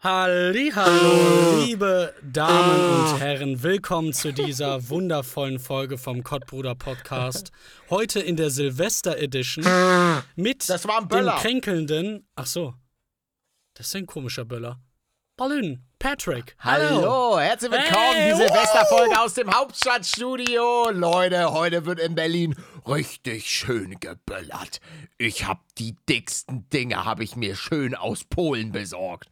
Hallo, liebe Damen und Herren, willkommen zu dieser wundervollen Folge vom Kottbruder Podcast. Heute in der Silvester Edition mit dem kränkelnden. Ach so, das ist ein komischer Böller. Balloon, Patrick. Hallo, herzlich willkommen, Hey, die Silvesterfolge aus dem Hauptstadtstudio. Leute, heute wird in Berlin richtig schön geböllert. Ich hab die dicksten Dinge, habe ich mir schön aus Polen besorgt.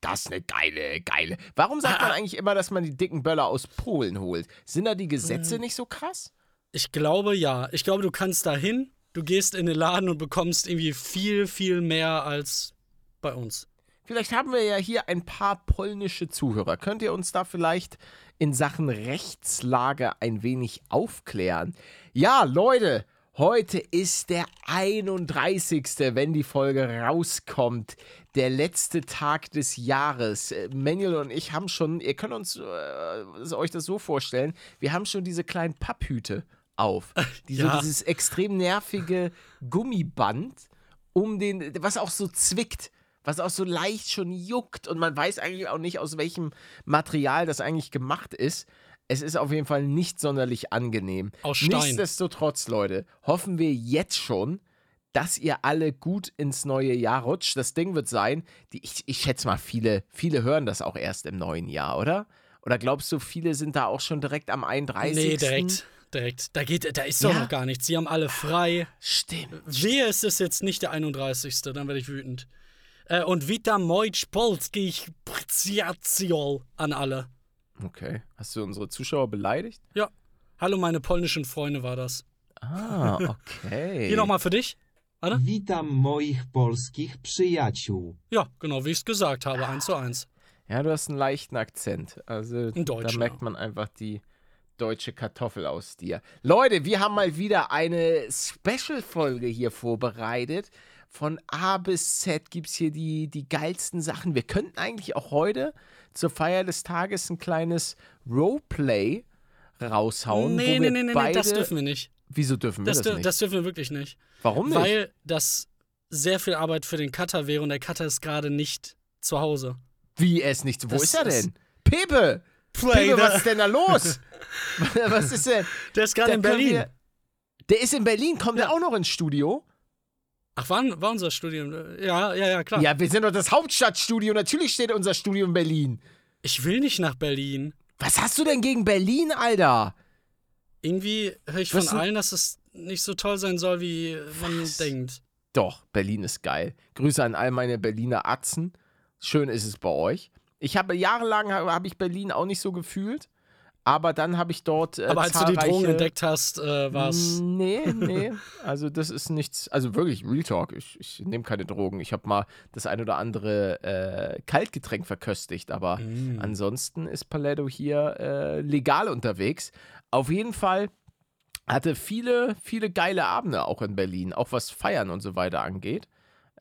Das ist eine geile, geile. Warum sagt man eigentlich immer, dass man die dicken Böller aus Polen holt? Sind da die Gesetze nicht so krass? Ich glaube ja. Ich glaube, du kannst da hin, du gehst in den Laden und bekommst irgendwie viel, viel mehr als bei uns. Vielleicht haben wir ja hier ein paar polnische Zuhörer. Könnt ihr uns da vielleicht in Sachen Rechtslage ein wenig aufklären? Ja, Leute, heute ist der 31., wenn die Folge rauskommt. Der letzte Tag des Jahres. Äh, Manuel und ich haben schon, ihr könnt uns äh, euch das so vorstellen, wir haben schon diese kleinen Papphüte auf. Diese, Ja. Dieses extrem nervige Gummiband um den, was auch so zwickt, was auch so leicht schon juckt und man weiß eigentlich auch nicht, aus welchem Material das eigentlich gemacht ist. Es ist auf jeden Fall nicht sonderlich angenehm. Aus Stein. Nichtsdestotrotz, Leute, hoffen wir jetzt schon, dass ihr alle gut ins neue Jahr rutscht. Das Ding wird sein, die, ich, ich schätze mal, viele, viele hören das auch erst im neuen Jahr, oder? Oder glaubst du, viele sind da auch schon direkt am 31.? Nee, direkt. Direkt. Da geht, da ist doch Ja? noch gar nichts. Sie haben alle frei. Stimmt. Es ist jetzt nicht der 31. Dann werde ich wütend. Äh, und Witam Mojc Polskich Przyjaciol an alle. Okay. Hast du unsere Zuschauer beleidigt? Ja. Hallo, meine polnischen Freunde war das. Ah, okay. Hier nochmal für dich. Warte. Witam moich polskich przyjaciół. Ja, genau, wie ich es gesagt habe. Eins zu eins. Ja, du hast einen leichten Akzent. Also Ein Deutscher. da merkt man einfach die deutsche Kartoffel aus dir. Leute, wir haben mal wieder eine Special-Folge hier vorbereitet. Von A bis Z gibt es hier die, die geilsten Sachen. Wir könnten eigentlich auch heute zur Feier des Tages ein kleines Roleplay raushauen. nee, nee, nee, nee, beide, das dürfen wir nicht. Wieso dürfen wir Das, das, nicht? das dürfen wir wirklich nicht. Warum nicht? Weil das sehr viel Arbeit für den Cutter wäre und der Cutter ist gerade nicht zu Hause. Wie es nicht? Wo Das ist er ist- denn? Pepe! Pepe, was ist denn da los? was ist denn? Der ist gerade in Berlin. wir- Der ist in Berlin, kommt er auch noch ins Studio? Ach, war, war unser Studium? Ja, ja, ja, klar. Ja, wir sind doch das Hauptstadtstudio. Natürlich steht unser Studio in Berlin. Ich will nicht nach Berlin. Was hast du denn gegen Berlin, Alter? Irgendwie höre ich Was von allen, dass es nicht so toll sein soll, wie man Was? denkt. Doch, Berlin ist geil. Grüße an all meine Berliner Atzen. Schön ist es bei euch. Ich habe jahrelang habe hab ich Berlin auch nicht so gefühlt, aber dann habe ich dort äh, Aber als du die Drogen entdeckt hast, äh, war es. Nee, nee. Also das ist nichts, also wirklich Real Talk. Ich, ich nehme keine Drogen. Ich habe mal das ein oder andere äh, Kaltgetränk verköstigt, aber Mm. ansonsten ist Paletto hier äh, legal unterwegs. Auf jeden Fall hatte viele, viele geile Abende auch in Berlin, auch was Feiern und so weiter angeht.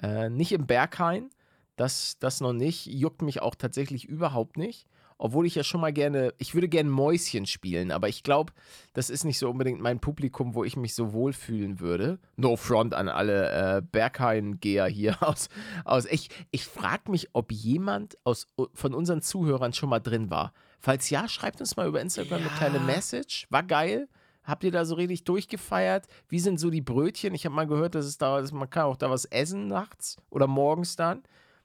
Äh, nicht im Berghain, das, das noch nicht, juckt mich auch tatsächlich überhaupt nicht. Obwohl ich ja schon mal gerne, ich würde gerne Mäuschen spielen, aber ich glaube, das ist nicht so unbedingt mein Publikum, wo ich mich so wohlfühlen würde. No front an alle äh, Berghain-Geher hier aus. aus. Ich, ich frage mich, ob jemand aus, von unseren Zuhörern schon mal drin war. Falls ja, schreibt uns mal über Instagram eine Ja. kleine Message. War geil. Habt ihr da so richtig durchgefeiert? Wie sind so die Brötchen? Ich habe mal gehört, dass es da, dass man kann auch da was essen nachts oder morgens dann.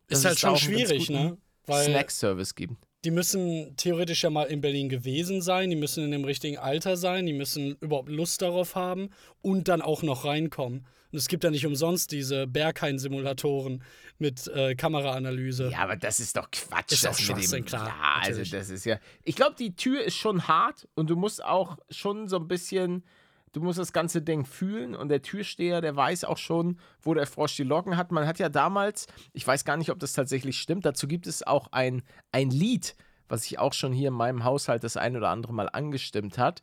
Ist halt schon schwierig, ne? Weil Snack-Service gibt. Die müssen theoretisch ja mal in Berlin gewesen sein, die müssen in dem richtigen Alter sein, die müssen überhaupt Lust darauf haben und dann auch noch reinkommen. Und es gibt ja nicht umsonst diese Berghain-Simulatoren mit äh, Kameraanalyse. Ja, aber das ist doch Quatsch. Ist das doch mit dem, klar, Ja, also das ist ja. Ich glaube, die Tür ist schon hart und du musst auch schon so ein bisschen. Du musst das ganze Ding fühlen und der Türsteher, der weiß auch schon, wo der Frosch die Locken hat. Man hat ja damals, ich weiß gar nicht, ob das tatsächlich stimmt, dazu gibt es auch ein, ein Lied, was sich auch schon hier in meinem Haushalt das ein oder andere Mal angestimmt hat.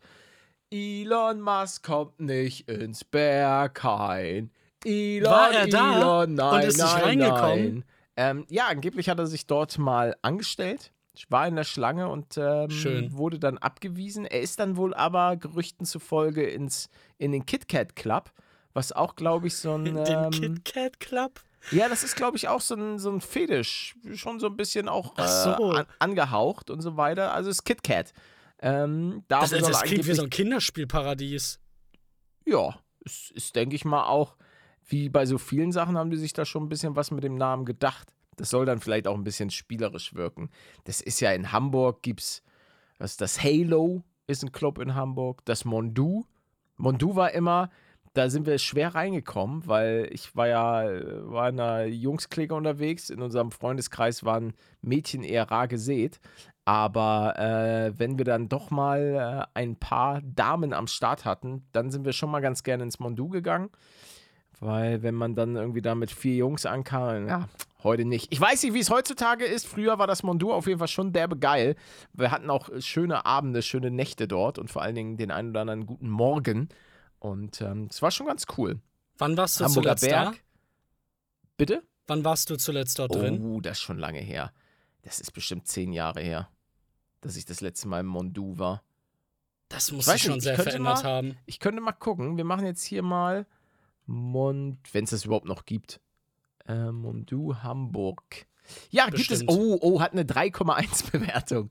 Elon Musk kommt nicht ins Berghain. Elon, War er da Elon, nein, und ist nicht reingekommen? Ähm, ja, angeblich hat er sich dort mal angestellt. Ich war in der Schlange und ähm, wurde dann abgewiesen. Er ist dann wohl aber Gerüchten zufolge ins, in den KitKat Club, was auch, glaube ich, so ein. Den Ähm, Kit Kat Club? Ja, das ist, glaube ich, auch so ein, so ein Fetisch. Schon so ein bisschen auch äh, so. an, angehaucht und so weiter. Also es ist KitKat. Ähm, da Das, soll das klingt wie so ein Kinderspielparadies. Ja, es ist, denke ich mal, auch, wie bei so vielen Sachen haben die sich da schon ein bisschen was mit dem Namen gedacht. Das soll dann vielleicht auch ein bisschen spielerisch wirken. Das ist ja in Hamburg, gibt's, was das Halo ist ein Club in Hamburg, das Mondu. Mondu war immer, da sind wir schwer reingekommen, weil ich war ja, war in einer Jungsklicke unterwegs. In unserem Freundeskreis waren Mädchen eher rar gesät. Aber äh, wenn wir dann doch mal äh, ein paar Damen am Start hatten, dann sind wir schon mal ganz gerne ins Mondu gegangen. Weil wenn man dann irgendwie da mit vier Jungs ankam, ja, heute nicht. Ich weiß nicht, wie es heutzutage ist. Früher war das Mondu auf jeden Fall schon derbe geil. Wir hatten auch schöne Abende, schöne Nächte dort und vor allen Dingen den einen oder anderen guten Morgen. Und ähm, es war schon ganz cool. Wann warst du Hamburger zuletzt Berg. da? Bitte? Wann warst du zuletzt dort drin? Oh, das ist schon lange her. Das ist bestimmt zehn Jahre her, dass ich das letzte Mal im Mondu war. Das muss sich schon nicht, ich sehr verändert mal- haben. Ich könnte mal gucken. Wir machen jetzt hier mal Mond, wenn es das überhaupt noch gibt. Äh, Mondu Hamburg. Ja, gibt es. Bestimmt. Oh, oh, hat eine 3,1 Bewertung.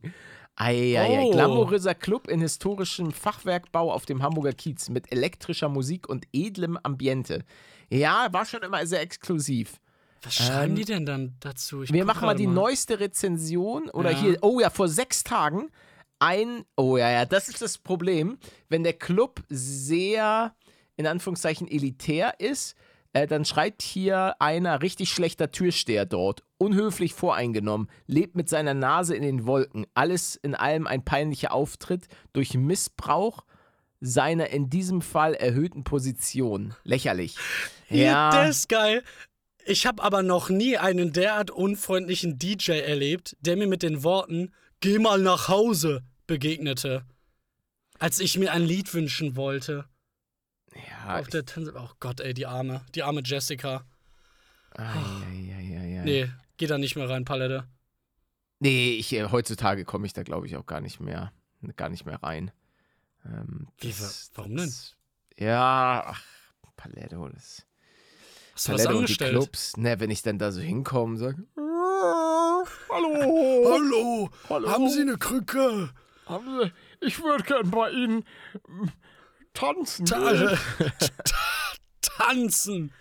Eieiei. Oh. Glamouröser Club in historischem Fachwerkbau auf dem Hamburger Kiez mit elektrischer Musik und edlem Ambiente. Ja, war schon immer sehr exklusiv. Was schreiben Ähm, die denn dann dazu? Ich Wir machen mal die neueste Rezension oder Ja. hier, oh ja, vor sechs Tagen ein, oh ja, ja, das ist das Problem, wenn der Club sehr, in Anführungszeichen, elitär ist, äh, dann schreibt hier einer richtig schlechter Türsteher dort, unhöflich voreingenommen, lebt mit seiner Nase in den Wolken, alles in allem ein peinlicher Auftritt durch Missbrauch seiner in diesem Fall erhöhten Position. Lächerlich. Ja, der ist geil. Ich habe aber noch nie einen derart unfreundlichen DJ erlebt, der mir mit den Worten Geh mal nach Hause begegnete. Als ich mir ein Lied wünschen wollte. Ja, Auf der Tanz oh Gott, ey, die arme, die arme Jessica. ei, ei, ei. Nee, geh da nicht mehr rein, Palette. Nee, ich, äh, heutzutage komme ich da, glaube ich, auch gar nicht mehr, gar nicht mehr rein. Ähm, das- wa- warum denn? das- Ja, ach, Paletto, das. Hast du was Paletto und die angestellt? Clubs, ne, wenn ich dann da so hinkomme und sage, hallo, Hallo, hallo, haben Sie eine Krücke? haben Sie, ich würde gern bei Ihnen tanzen. Ta ta tanzen.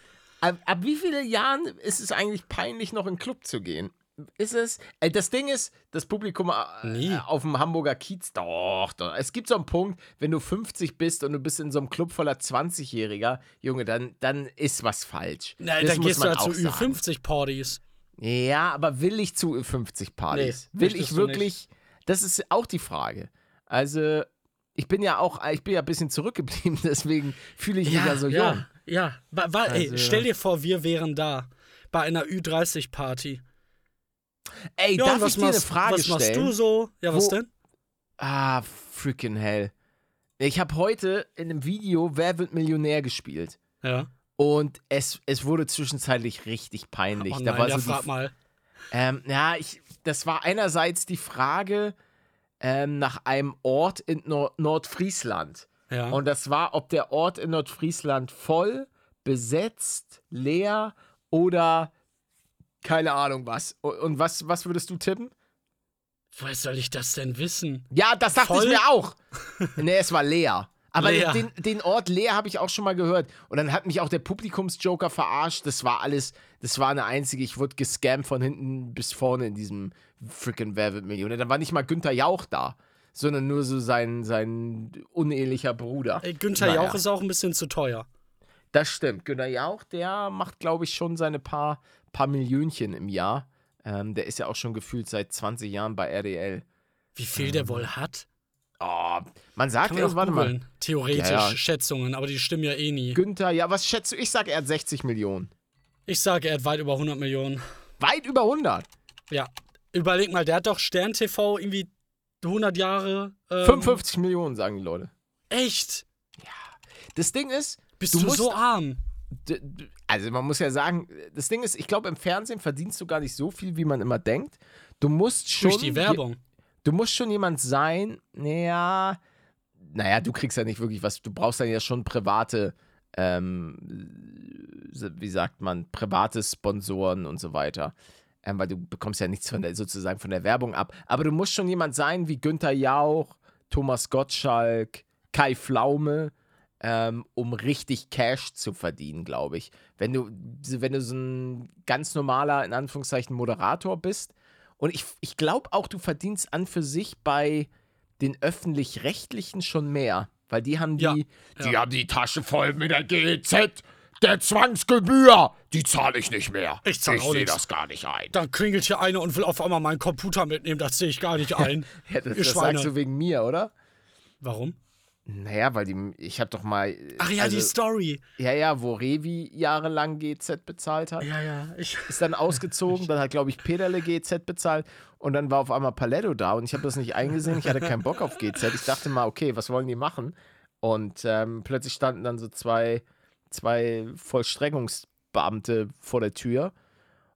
Ab, ab wie vielen Jahren ist es eigentlich peinlich, noch in den Club zu gehen? Ist es? Äh, das Ding ist, das Publikum äh, Nie. auf dem Hamburger Kiez, doch, doch. Es gibt so einen Punkt, wenn du 50 bist und du bist in so einem Club voller 20-Jähriger, Junge, dann, dann ist was falsch. Na, Das dann muss gehst du man ja zu auch sagen. Ü50-Partys. Ja, aber will ich zu 50 Partys? Nee, will ich wirklich? Das ist auch die Frage. Also, ich bin ja auch, ich bin ja ein bisschen zurückgeblieben, deswegen fühle ich mich ja so jung. ja, ja. Wa, wa, ey, Also- stell dir vor, wir wären da. Bei einer Ü30-Party. Ey, Ja, darf was ich dir eine machst, Frage was machst stellen? du so? Ja, was Wo- denn? Ah, freaking hell. Ich habe heute in einem Video Wer wird Millionär gespielt. Ja. Und es, es wurde zwischenzeitlich richtig peinlich. Oh da nein, war ja, so die, frag mal. Ähm, ja, ich, das war einerseits die Frage ähm, nach einem Ort in Nor Nordfriesland. Ja. Und das war, ob der Ort in Nordfriesland voll, besetzt, leer oder keine Ahnung was. Und, und was, was würdest du tippen? Woher soll ich das denn wissen? Ja, das dachte Voll? ich mir auch. nee, es war leer. Aber. Den, den Ort leer habe ich auch schon mal gehört. Und dann hat mich auch der Publikumsjoker verarscht. Das war alles, das war eine einzige, ich wurde gescammt von hinten bis vorne in diesem freaking wird Millionär. Da war nicht mal Günther Jauch da, sondern nur so sein, sein unehelicher Bruder. Ey, Günther Naja. Jauch ist auch ein bisschen zu teuer. Das stimmt. Günther Jauch, der macht, glaube ich, schon seine paar, paar Millionchen im Jahr. Ähm, der ist ja auch schon gefühlt seit 20 Jahren bei RDL. Wie viel Ähm, der wohl hat? Oh, man sagt ja, warte mal. Theoretisch Ja, ja. Schätzungen, aber die stimmen ja eh nie. Günther, ja, was schätzt du? Ich sag, er hat 60 Millionen. Ich sage, er hat weit über 100 Millionen. Weit über 100. Ja. Überleg mal, der hat doch Stern TV irgendwie 100 Jahre. Ähm, 55 Millionen, sagen die Leute. Echt? Das Ding ist, Bist Du du, musst- so arm? also man muss ja sagen, das Ding ist, ich glaube, im Fernsehen verdienst du gar nicht so viel, wie man immer denkt. Du musst schon. Durch die Werbung. Du musst schon jemand sein, naja, naja, du kriegst ja nicht wirklich was. Du brauchst dann ja schon private ähm, wie sagt man, private Sponsoren und so weiter. Ähm, weil du bekommst ja nichts von der, sozusagen von der Werbung ab. Aber du musst schon jemand sein wie Günther Jauch, Thomas Gottschalk, Kai Pflaume, ähm, um richtig Cash zu verdienen, glaube ich. Wenn du, wenn du so ein ganz normaler, in Anführungszeichen, Moderator bist. Und ich, ich glaube auch, du verdienst an für sich bei den öffentlich-rechtlichen schon mehr. Weil die haben die, Ja, die ja. haben die Tasche voll mit der GEZ, der Zwangsgebühr, die zahle ich nicht mehr. Ich zahl auch sehe das gar nicht ein. Dann klingelt hier einer und will auf einmal meinen Computer mitnehmen. Das sehe ich gar nicht ein. Ja, das, das sagst du wegen mir, oder? Warum? Naja, weil die, ich habe doch mal. Ach ja, die also, Story. Ja, ja, wo Revi jahrelang GZ bezahlt hat. Ja, ja. Ich, Ist dann ausgezogen, dann hat, glaube ich, Peterle GZ bezahlt und dann war auf einmal Paletto da und ich habe das nicht eingesehen. Ich hatte keinen Bock auf GZ. Ich dachte mal, okay, was wollen die machen? Und ähm, plötzlich standen dann so zwei, zwei Vollstreckungsbeamte vor der Tür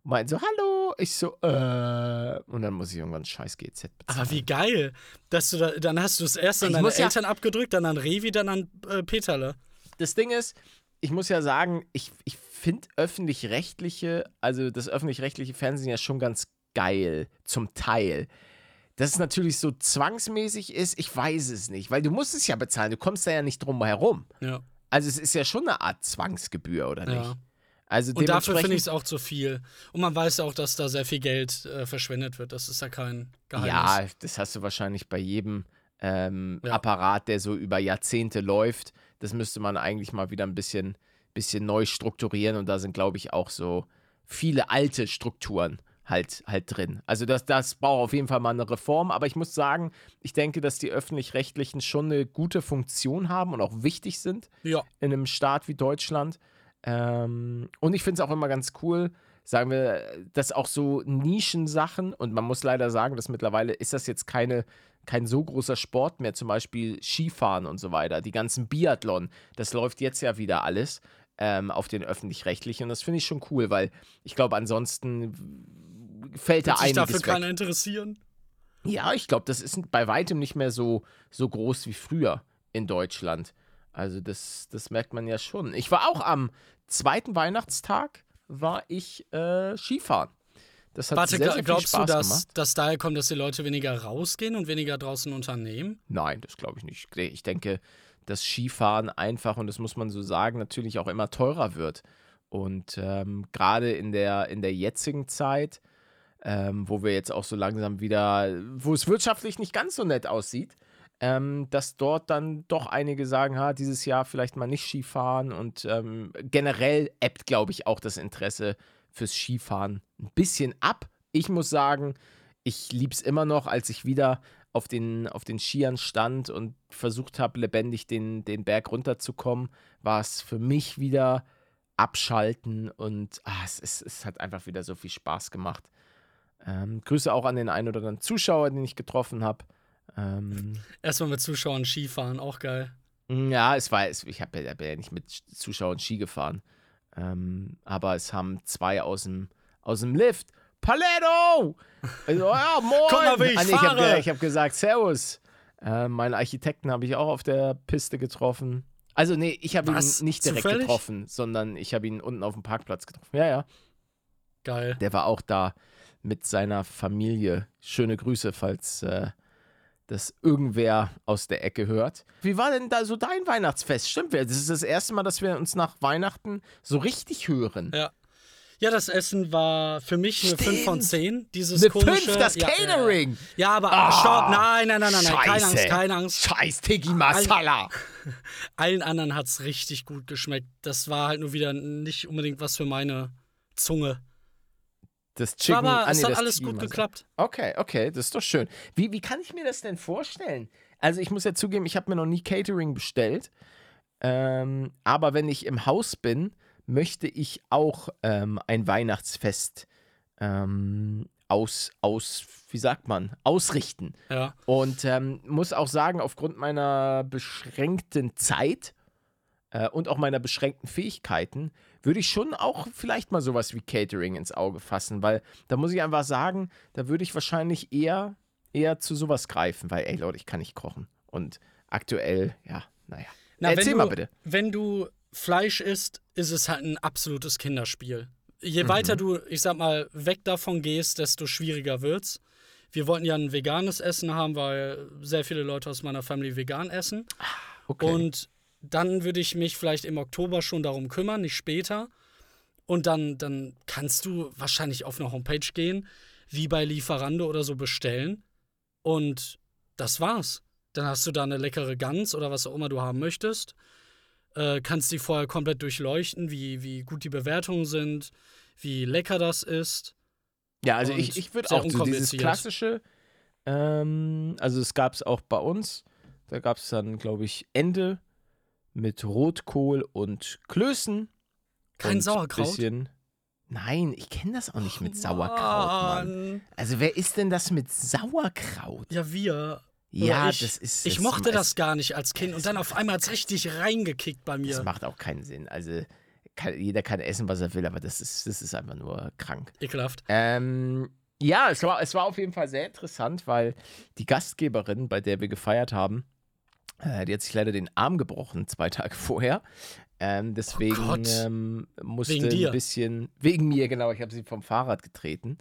und meinten so, hallo. Ich so, äh. Und dann muss ich irgendwann scheiß GZ bezahlen. aber wie geil, dass du da, dann hast du es erst an deine muss ja- Eltern abgedrückt, dann an Revi, dann an äh, Peterle. das Ding ist, ich muss ja sagen, ich, ich finde öffentlich-rechtliche, also das öffentlich-rechtliche Fernsehen ja schon ganz geil, zum Teil. Dass es natürlich so zwangsmäßig ist, ich weiß es nicht, weil du musst es ja bezahlen, du kommst da ja nicht drum herum. Ja. Also es ist ja schon eine Art Zwangsgebühr, oder nicht? ja. Also Und dafür finde ich es auch zu viel. Und man weiß auch, dass da sehr viel Geld äh, verschwendet wird. Das ist ja kein Geheimnis. Ja, das hast du wahrscheinlich bei jedem ähm, Ja. Apparat, der so über Jahrzehnte läuft. Das müsste man eigentlich mal wieder ein bisschen, bisschen neu strukturieren. Und da sind, glaube ich, auch so viele alte Strukturen halt, halt drin. Also das, das braucht auf jeden Fall mal eine Reform. Aber ich muss sagen, ich denke, dass die öffentlich-rechtlichen schon eine gute Funktion haben und auch wichtig sind ja. in einem Staat wie Deutschland. Ähm, und ich finde es auch immer ganz cool, sagen wir, dass auch so Nischensachen, und man muss leider sagen, dass mittlerweile ist das jetzt keine, kein so großer Sport mehr, zum Beispiel Skifahren und so weiter, die ganzen Biathlon, das läuft jetzt ja wieder alles ähm, auf den öffentlich-rechtlichen. Und das finde ich schon cool, weil ich glaube, ansonsten fällt da Wird einiges dafür weg. keiner interessieren? Ja, ich glaube, das ist bei weitem nicht mehr so, so groß wie früher in Deutschland. Also das, das merkt man ja schon. Ich war auch am zweiten Weihnachtstag, war ich äh, Skifahren. Das hat Warte, sehr, sehr glaubst Spaß du, dass gemacht. das daher kommt, dass die Leute weniger rausgehen und weniger draußen unternehmen? Nein, das glaube ich nicht. Ich denke, dass Skifahren einfach, und das muss man so sagen, natürlich auch immer teurer wird. Und ähm, gerade in der, in der jetzigen Zeit, ähm, wo wir jetzt auch so langsam wieder, wo es wirtschaftlich nicht ganz so nett aussieht, ähm, dass dort dann doch einige sagen, ha, dieses Jahr vielleicht mal nicht Skifahren und ähm, generell ebbt, glaube ich, auch das Interesse fürs Skifahren ein bisschen ab. Ich muss sagen, ich liebe es immer noch, als ich wieder auf den, auf den Skiern stand und versucht habe, lebendig den, den Berg runterzukommen, war es für mich wieder abschalten und ah, es, es, es hat einfach wieder so viel Spaß gemacht. Ähm, Grüße auch an den einen oder anderen Zuschauer, den ich getroffen habe. Ähm, Erstmal mit Zuschauern Skifahren, auch geil. ja, es war, es, ich habe ja, bin ja nicht mit Zuschauern Ski gefahren. Ähm, aber es haben zwei aus dem, aus dem Lift. Paletto! Also, ja, moin! Guck mal, wie ich Ah, nee, ich habe hab gesagt, Servus. Äh, meinen Architekten habe ich auch auf der Piste getroffen. Also, nee, ich habe ihn nicht direkt Zufällig? getroffen, sondern ich habe ihn unten auf dem Parkplatz getroffen. Ja, ja. Geil. Der war auch da mit seiner Familie. Schöne Grüße, falls äh, das irgendwer aus der Ecke hört. Wie war denn da so dein Weihnachtsfest? Stimmt, das ist das erste Mal, dass wir uns nach Weihnachten so richtig hören. Ja. Ja, das Essen war für mich eine 5 von Stimmt. 10. Dieses Eine komische. 5, das ja, Catering. Ja, ja aber Ah, stopp, nein, nein, nein, nein, nein, keine Scheiße. Angst, keine Angst. Scheiß Tiki Masala. Allen anderen hat es richtig gut geschmeckt. Das war halt nur wieder nicht unbedingt was für meine Zunge. Das Chicken, aber ah, es nee, hat alles Tiki gut geklappt. Okay, okay, das ist doch schön. Wie, wie kann ich mir das denn vorstellen? Also ich muss ja zugeben, ich habe mir noch nie Catering bestellt. Ähm, aber wenn ich im Haus bin, möchte ich auch ähm, ein Weihnachtsfest ähm, aus, aus, wie sagt man, ausrichten. Ja. Und ähm, muss auch sagen, aufgrund meiner beschränkten Zeit äh, und auch meiner beschränkten Fähigkeiten würde ich schon auch vielleicht mal sowas wie Catering ins Auge fassen, weil da muss ich einfach sagen, da würde ich wahrscheinlich eher, eher zu sowas greifen, weil, ey Leute, ich kann nicht kochen. Und aktuell, ja, naja. Na, Erzähl wenn mal du, bitte. Wenn du Fleisch isst, ist es halt ein absolutes Kinderspiel. Je Mhm. weiter du, ich sag mal, weg davon gehst, desto schwieriger wird's. Wir wollten ja ein veganes Essen haben, weil sehr viele Leute aus meiner Family vegan essen. Okay. Und dann würde ich mich vielleicht im Oktober schon darum kümmern, nicht später. Und dann, dann kannst du wahrscheinlich auf eine Homepage gehen, wie bei Lieferando oder so bestellen. Und das war's. Dann hast du da eine leckere Gans oder was auch immer du haben möchtest. Äh, kannst die vorher komplett durchleuchten, wie, wie gut die Bewertungen sind, wie lecker das ist. Ja, also Und ich, ich würde auch so dieses klassische, ähm, also es gab es auch bei uns, da gab es dann, glaube ich, Ende mit Rotkohl und Klößen. Kein und Sauerkraut? Bisschen, nein, ich kenne das auch nicht mit Sauerkraut, Mann. Also wer isst denn das mit Sauerkraut? Ja, wir. Ja, ich, das ist. Ich das mochte das gar nicht als Kind und dann auf einmal hat es richtig reingekickt bei mir. Das macht auch keinen Sinn. Also kann, jeder kann essen, was er will, aber das ist, das ist einfach nur krank. Ekelhaft. Ähm, ja, es war, es war auf jeden Fall sehr interessant, weil die Gastgeberin, bei der wir gefeiert haben, äh, die hat sich leider den Arm gebrochen, zwei Tage vorher. Ähm, deswegen Oh ähm, musste ein bisschen, wegen mir, genau, ich habe sie vom Fahrrad getreten.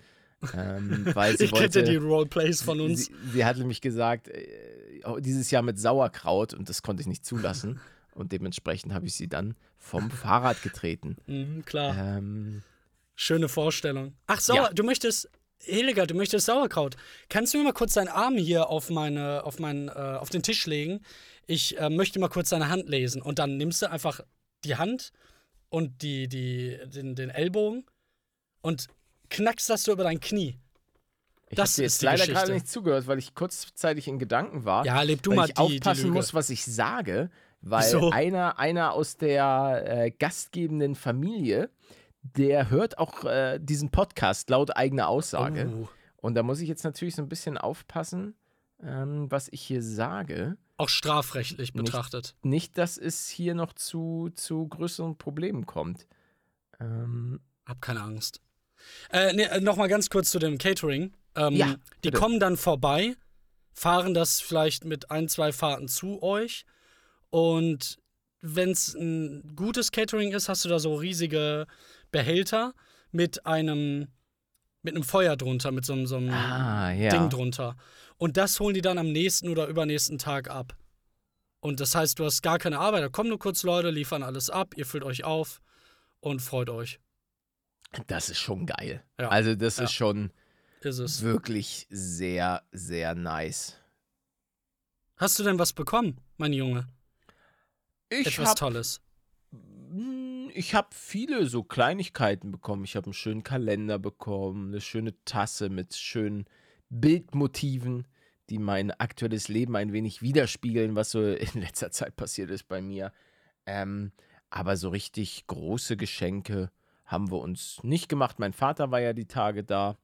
ähm, weil sie Ich kenne wollte, die Roleplays von uns. Sie, sie hat nämlich gesagt, äh, oh, dieses Jahr mit Sauerkraut und das konnte ich nicht zulassen. Und dementsprechend habe ich sie dann vom Fahrrad getreten. Mhm, klar. Ähm, Schöne Vorstellung. Ach, Sauer, Ja. du möchtest. Hildegard, du möchtest Sauerkraut. Kannst du mir mal kurz deinen Arm hier auf, meine, auf, meinen, äh, auf den Tisch legen? Ich äh, möchte mal kurz deine Hand lesen. Und dann nimmst du einfach die Hand und die, die, den, den Ellbogen und knackst das so über dein Knie. ich Das dir ist jetzt die leider Geschichte. gerade nicht zugehört, weil ich kurzzeitig in Gedanken war. Ja, leb du weil mal ich die, die aufpassen Lüge. muss, was ich sage, weil Wieso? einer, einer aus der äh, gastgebenden Familie, der hört auch äh, diesen Podcast laut eigener Aussage. Oh. Und da muss ich jetzt natürlich so ein bisschen aufpassen, ähm, was ich hier sage. Auch strafrechtlich Nicht- betrachtet. Nicht, dass es hier noch zu, zu größeren Problemen kommt. Ähm, Hab keine Angst. Äh, nee, äh, Nochmal ganz kurz zu dem Catering. Ähm, Ja, die bitte. kommen dann vorbei, fahren das vielleicht mit ein, zwei Fahrten zu euch. Und wenn es ein gutes Catering ist, hast du da so riesige Behälter mit einem, mit einem Feuer drunter, mit so, einem- so einem ah, ja. Ding drunter. Und das holen die dann am nächsten oder übernächsten Tag ab. Und das heißt, du hast gar keine Arbeit. Da kommen nur kurz Leute, liefern alles ab, ihr füllt euch auf und freut euch. Das ist schon geil. Ja. Also, das Ja. ist schon Ist wirklich sehr, sehr nice. Hast du denn was bekommen, mein Junge? Ich Etwas habe Tolles. Ich hab viele so Kleinigkeiten bekommen. Ich habe einen schönen Kalender bekommen, eine schöne Tasse mit schönen Bildmotiven, die mein aktuelles Leben ein wenig widerspiegeln, was so in letzter Zeit passiert ist bei mir. Ähm, aber so richtig große Geschenke haben wir uns nicht gemacht. Mein Vater war ja die Tage da.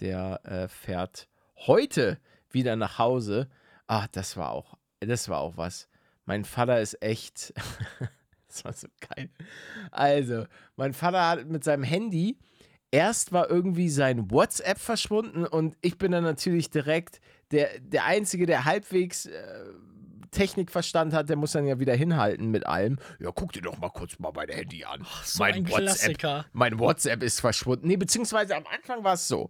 Der äh, fährt heute wieder nach Hause. Ah, das war auch, das war auch was. Mein Vater ist echt. das war so geil. Also, mein Vater hat mit seinem Handy. Erst war irgendwie sein WhatsApp verschwunden und ich bin dann natürlich direkt der, der Einzige, der halbwegs äh, Technikverstand hat, der muss dann ja wieder hinhalten mit allem. Ja, guck dir doch mal kurz mal mein Handy an. so mein ein WhatsApp, mein WhatsApp ist verschwunden. Nee, beziehungsweise am Anfang war es so.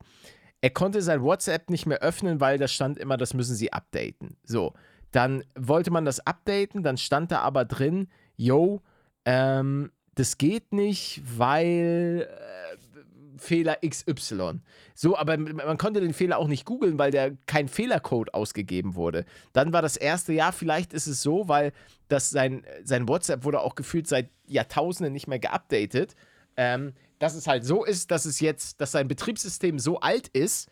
Er konnte sein WhatsApp nicht mehr öffnen, weil da stand immer, das müssen sie updaten. So, dann wollte man das updaten, dann stand da aber drin, yo, ähm, das geht nicht, weil äh, Fehler XY. So, aber man konnte den Fehler auch nicht googeln, weil der kein Fehlercode ausgegeben wurde. Dann war das erste Jahr, vielleicht ist es so, weil das sein, sein WhatsApp wurde auch gefühlt seit Jahrtausenden nicht mehr geupdatet. Ähm, dass es halt so ist, dass es jetzt, dass sein Betriebssystem so alt ist,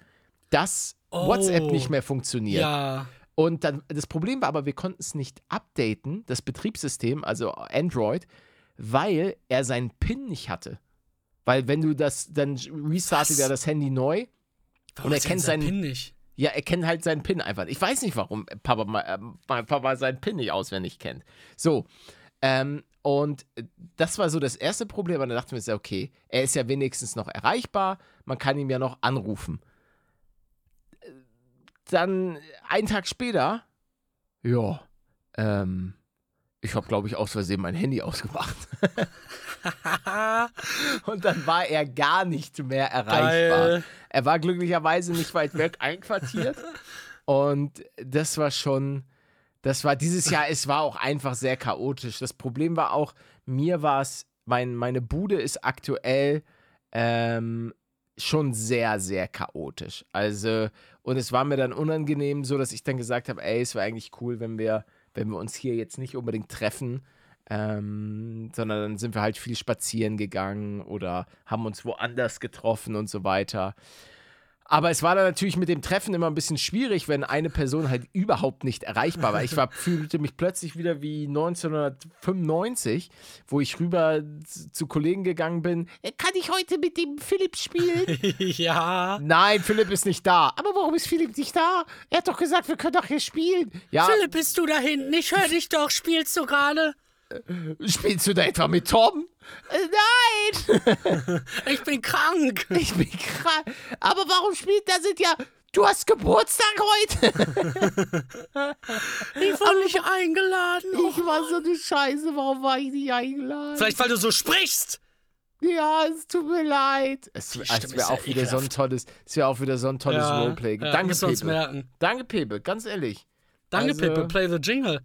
dass Oh. WhatsApp nicht mehr funktioniert. Ja. Und dann, das Problem war aber, wir konnten es nicht updaten, das Betriebssystem, also Android, weil er seinen PIN nicht hatte. Weil wenn du das, dann restartet er das Handy neu. Warum Und er kennt sein seinen- Pin nicht. Ja, er kennt halt seinen PIN einfach. Ich weiß nicht, warum Papa, äh, mein Papa seinen PIN nicht auswendig kennt. So. Ähm, und das war so das erste Problem. Und dann dachten wir uns, okay, er ist ja wenigstens noch erreichbar. Man kann ihm ja noch anrufen. Dann einen Tag später, ja, ähm, Ich habe, glaube ich, aus Versehen mein Handy ausgemacht. und dann war er gar nicht mehr erreichbar. Geil. Er war glücklicherweise nicht weit weg einquartiert. Und das war schon, das war dieses Jahr, es war auch einfach sehr chaotisch. Das Problem war auch, mir war es, mein, meine Bude ist aktuell ähm, schon sehr, sehr chaotisch. Also, und es war mir dann unangenehm, so dass ich dann gesagt habe, ey, es wäre eigentlich cool, wenn wir, wenn wir uns hier jetzt nicht unbedingt treffen, ähm, sondern dann sind wir halt viel spazieren gegangen oder haben uns woanders getroffen und so weiter. Aber es war dann natürlich mit dem Treffen immer ein bisschen schwierig, wenn eine Person halt überhaupt nicht erreichbar war. Ich war, fühlte mich plötzlich wieder wie 1995, wo ich rüber zu Kollegen gegangen bin. "Äh, Kann ich heute mit dem Philipp spielen? ja. Nein, Philipp ist nicht da. Aber warum ist Philipp nicht da? Er hat doch gesagt, wir können doch hier spielen. Ja, Philipp, bist du da hinten? Ich höre dich doch. Spielst du gerade? Spielst du da etwa mit Tom? Äh, nein, Ich bin krank. ich bin krank. Aber warum spielt da sind ja... Du hast Geburtstag heute? Ich wurde nicht eingeladen. Ich war so eine Scheiße, warum war ich nicht eingeladen? Vielleicht, weil du so sprichst. Ja, es tut mir leid. Es, es wäre auch ja wieder so ein tolles, es wäre auch wieder so ein tolles Roleplay. ja, Danke, Pepe. merken. Danke, Pepe, ganz ehrlich. Danke, Also- Pepe. Play the Jingle.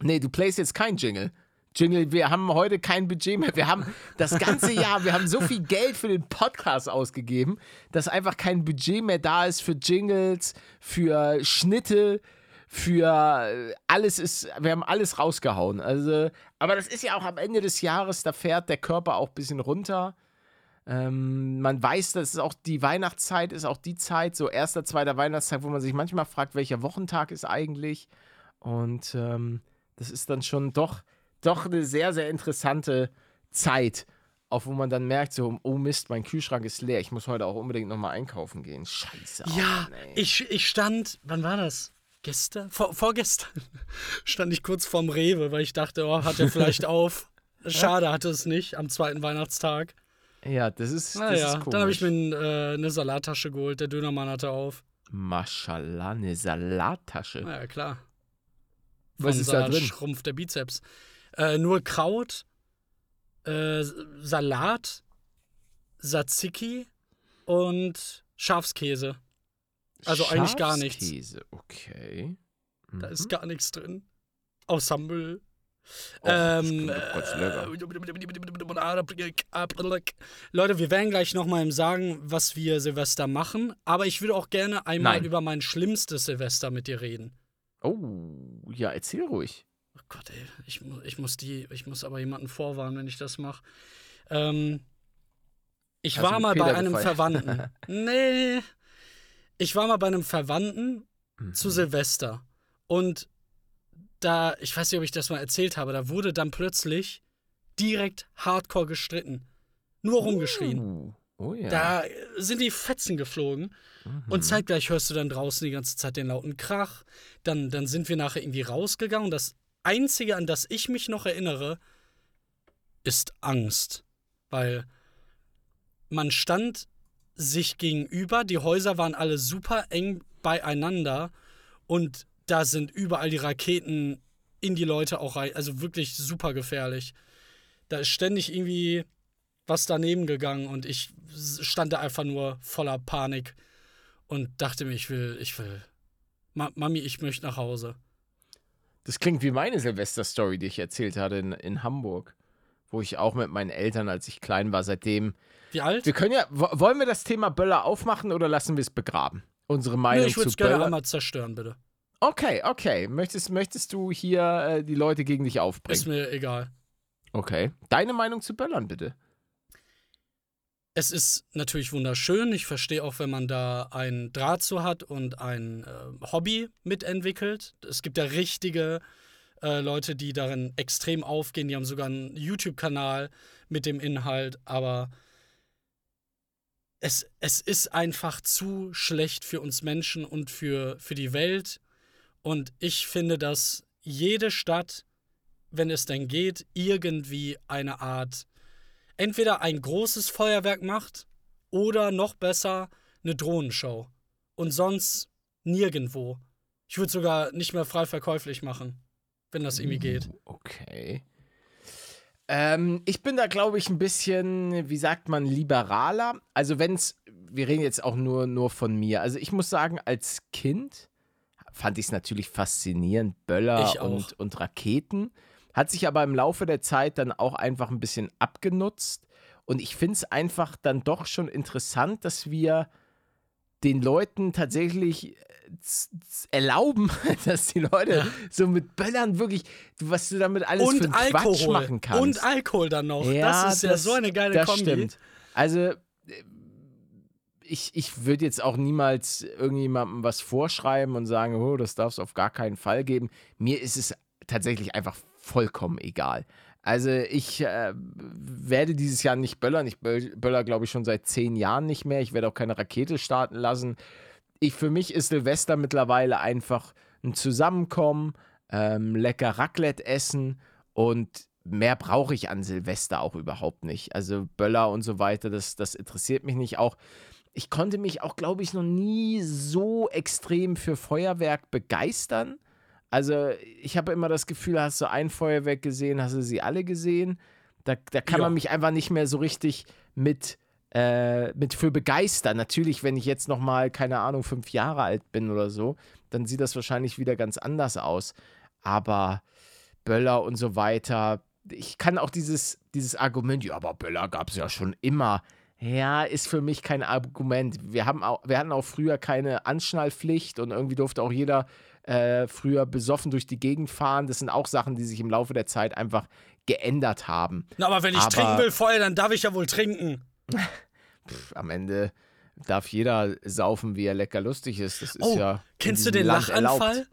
Nee, du playst jetzt kein Jingle. Jingle, wir haben heute kein Budget mehr. Wir haben das ganze Jahr, wir haben so viel Geld für den Podcast ausgegeben, dass einfach kein Budget mehr da ist für Jingles, für Schnitte, für alles ist, wir haben alles rausgehauen. Also, aber das ist ja auch am Ende des Jahres, da fährt der Körper auch ein bisschen runter. Ähm, man weiß, dass auch die Weihnachtszeit ist, auch die Zeit, so erster, zweiter Weihnachtstag, wo man sich manchmal fragt, welcher Wochentag ist eigentlich. Und ähm, das ist dann schon doch, doch eine sehr, sehr interessante Zeit, auf wo man dann merkt, so, oh Mist, mein Kühlschrank ist leer. Ich muss heute auch unbedingt nochmal einkaufen gehen. Scheiße. Ja, Mann, ich, ich stand, wann war das? Gestern? Vor, vorgestern stand ich kurz vorm Rewe, weil ich dachte, oh, hat er vielleicht auf. Schade, hatte es nicht am zweiten Weihnachtstag. Ja, das ist, das Naja, ist komisch. dann habe ich mir äh, eine Salattasche geholt. Der Dönermann hatte auf. Maschallah, eine Salattasche. Ja, klar. Was Vom ist da Salat drin? schrumpft der Bizeps. Äh, nur Kraut, äh, Salat, Tzatziki und Schafskäse. Also eigentlich gar nichts. Schafskäse, okay. Da Mhm. ist gar nichts drin. Außer Müll. Ähm, lecker. äh, Leute, wir werden gleich nochmal sagen, was wir Silvester machen. Aber ich würde auch gerne einmal Nein. über mein schlimmstes Silvester mit dir reden. Oh, ja, erzähl ruhig. Gott, ey, ich, ich muss die, ich muss aber jemanden vorwarnen, wenn ich das mache. Ähm, ich Hast war mal bei einem gefeiert? Verwandten. nee. Ich war mal bei einem Verwandten Mhm. zu Silvester. Und da, ich weiß nicht, ob ich das mal erzählt habe, da wurde dann plötzlich direkt hardcore gestritten. Nur rumgeschrien. Uh, oh ja. Da sind die Fetzen geflogen. Mhm. Und zeitgleich hörst du dann draußen die ganze Zeit den lauten Krach. Dann, dann sind wir nachher irgendwie rausgegangen. Und das Einzige, an das ich mich noch erinnere, ist Angst. Weil man stand sich gegenüber, die Häuser waren alle super eng beieinander und da sind überall die Raketen in die Leute auch rein. Also wirklich super gefährlich. Da ist ständig irgendwie was daneben gegangen und ich stand da einfach nur voller Panik und dachte mir, ich will, ich will. Ma Mami, ich möchte nach Hause. Das klingt wie meine Silvester-Story, die ich erzählt hatte in, in Hamburg, wo ich auch mit meinen Eltern, als ich klein war, seitdem. Wie alt? Wir können ja, wo- wollen wir das Thema Böller aufmachen oder lassen wir es begraben? Unsere Meinung ich würde zu es gerne Böller. einmal zerstören, bitte. Okay, okay. Möchtest, möchtest du hier äh, die Leute gegen dich Ist aufbringen? mir egal. Okay. Deine Meinung zu Böllern, bitte. Es ist natürlich wunderschön. Ich verstehe auch, wenn man da einen Draht zu hat und ein äh, Hobby mitentwickelt. Es gibt ja richtige äh, Leute, die darin extrem aufgehen. Die haben sogar einen YouTube-Kanal mit dem Inhalt. Aber es, es ist einfach zu schlecht für uns Menschen und für, für die Welt. Und ich finde, dass jede Stadt, wenn es denn geht, irgendwie eine Art entweder ein großes Feuerwerk macht oder noch besser eine Drohnenshow. Und sonst nirgendwo. Ich würde sogar nicht mehr frei verkäuflich machen. wenn das irgendwie geht. Okay. Ähm, ich bin da, glaube ich, ein bisschen, wie sagt man, liberaler. Also wenn es, wir reden jetzt auch nur, nur von mir. Also ich muss sagen, als Kind fand ich es natürlich faszinierend, Böller und, und Raketen. Hat sich aber im Laufe der Zeit dann auch einfach ein bisschen abgenutzt. Und ich finde es einfach dann doch schon interessant, dass wir den Leuten tatsächlich äh, erlauben, dass die Leute Ja. so mit Böllern wirklich, was du damit alles für Und einen Quatsch Alkohol. machen kannst. Und Alkohol dann noch. das ist ja so eine geile das Kombi. Stimmt. Also äh, ich, ich würde jetzt auch niemals irgendjemandem was vorschreiben und sagen, oh, das darf es auf gar keinen Fall geben. Mir ist es tatsächlich einfach vollkommen egal. Also ich äh, werde dieses Jahr nicht böllern. Ich böll- böller, glaube ich, schon seit zehn Jahren nicht mehr. Ich werde auch keine Rakete starten lassen. Ich, für mich ist Silvester mittlerweile einfach ein Zusammenkommen, ähm, lecker Raclette essen und mehr brauche ich an Silvester auch überhaupt nicht. Also Böller und so weiter, das, das interessiert mich nicht. Auch ich konnte mich auch, glaube ich, noch nie so extrem für Feuerwerk begeistern. Also ich habe immer das Gefühl, hast du ein Feuerwerk gesehen, hast du sie alle gesehen. Da, da kann Ja. man mich einfach nicht mehr so richtig mit, äh, mit für begeistern. Natürlich, wenn ich jetzt noch mal, keine Ahnung, fünf Jahre alt bin oder so, dann sieht das wahrscheinlich wieder ganz anders aus. Aber Böller und so weiter, ich kann auch dieses, dieses Argument, ja, aber Böller gab es ja schon immer. Ja, ist für mich kein Argument. Wir, haben auch, wir hatten auch früher keine Anschnallpflicht und irgendwie durfte auch jeder äh, früher besoffen durch die Gegend fahren. Das sind auch Sachen, die sich im Laufe der Zeit einfach geändert haben. Na, aber wenn ich Aber- trinken will vorher, dann darf ich ja wohl trinken. Pff, am Ende darf jeder saufen, wie er lecker lustig ist. Das ist Oh, ja. Kennst du den Land Lachanfall? erlaubt.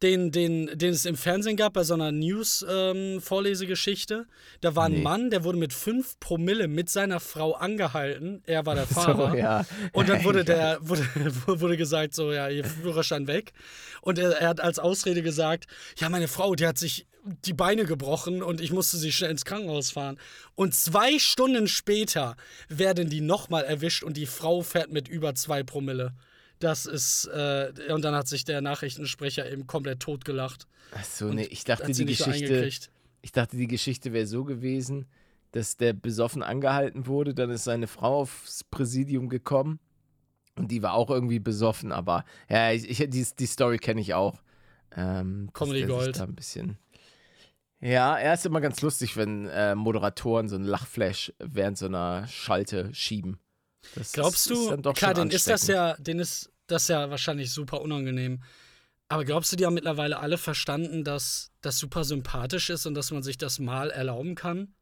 Den, den, den es im Fernsehen gab bei so einer News-Vorlesegeschichte. da war ein Nee. Mann, der wurde mit 5 Promille mit seiner Frau angehalten. Er war der Fahrer. So, ja. Und dann wurde der wurde, wurde gesagt, so, ja, ihr Führerschein weg. Und er, er hat als Ausrede gesagt, ja, meine Frau, die hat sich die Beine gebrochen und ich musste sie schnell ins Krankenhaus fahren. Und zwei Stunden später werden die nochmal erwischt und die Frau fährt mit über zwei Promille. Das ist, äh, und dann hat sich der Nachrichtensprecher eben komplett totgelacht. Ach so, Und nee, ich dachte, die so Geschichte. eingekriegt. Ich dachte, die Geschichte wäre so gewesen, dass der besoffen angehalten wurde, dann ist seine Frau aufs Präsidium gekommen und die war auch irgendwie besoffen, aber ja, ich, ich, die, die Story kenne ich auch. Ähm, Comedy Gold. Ein bisschen. Ja, er ist immer ganz lustig, wenn äh, Moderatoren so ein Lachflash während so einer Schalte schieben. Das Glaubst du, klar, schon den ist das ja, den ist das ja wahrscheinlich super unangenehm. Aber glaubst du, die haben mittlerweile alle verstanden, dass das super sympathisch ist und dass man sich das mal erlauben kann?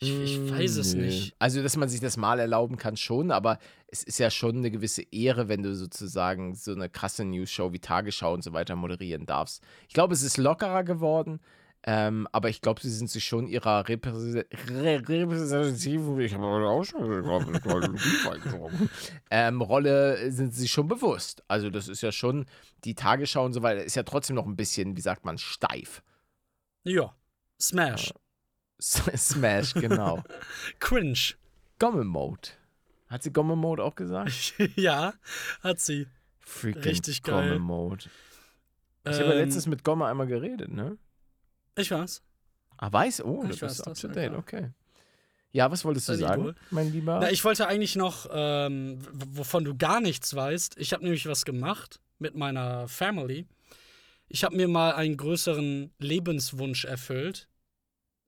Ich, ich weiß es Nö. nicht. Also, dass man sich das mal erlauben kann, schon, aber es ist ja schon eine gewisse Ehre, wenn du sozusagen so eine krasse News-Show wie Tagesschau und so weiter moderieren darfst. Ich glaube, es ist lockerer geworden, ähm, aber ich glaube, sie sind sich schon ihrer Repräse- Re- repräsentativen, ich habe auch schon ähm, Rolle sind sie schon bewusst. Also, das ist ja schon, die Tagesschau und so weiter, ist ja trotzdem noch ein bisschen, wie sagt man, steif. Ja. Smash. Smash, genau. Cringe. Gomme-Mode. Hat sie Gomme-Mode auch gesagt? ja, hat sie. Freaking Richtig geil. Gomme-Mode. Ich habe ja Ähm, letztens mit Gomme einmal geredet, ne? Ich weiß. Ah, weiß? Oh, Ich du bist weiß up das, to date, okay. Ja, was wolltest du sagen, Idol. mein Lieber? Na, ich wollte eigentlich noch, ähm, wovon du gar nichts weißt. Ich habe nämlich was gemacht mit meiner Family. Ich habe mir mal einen größeren Lebenswunsch erfüllt.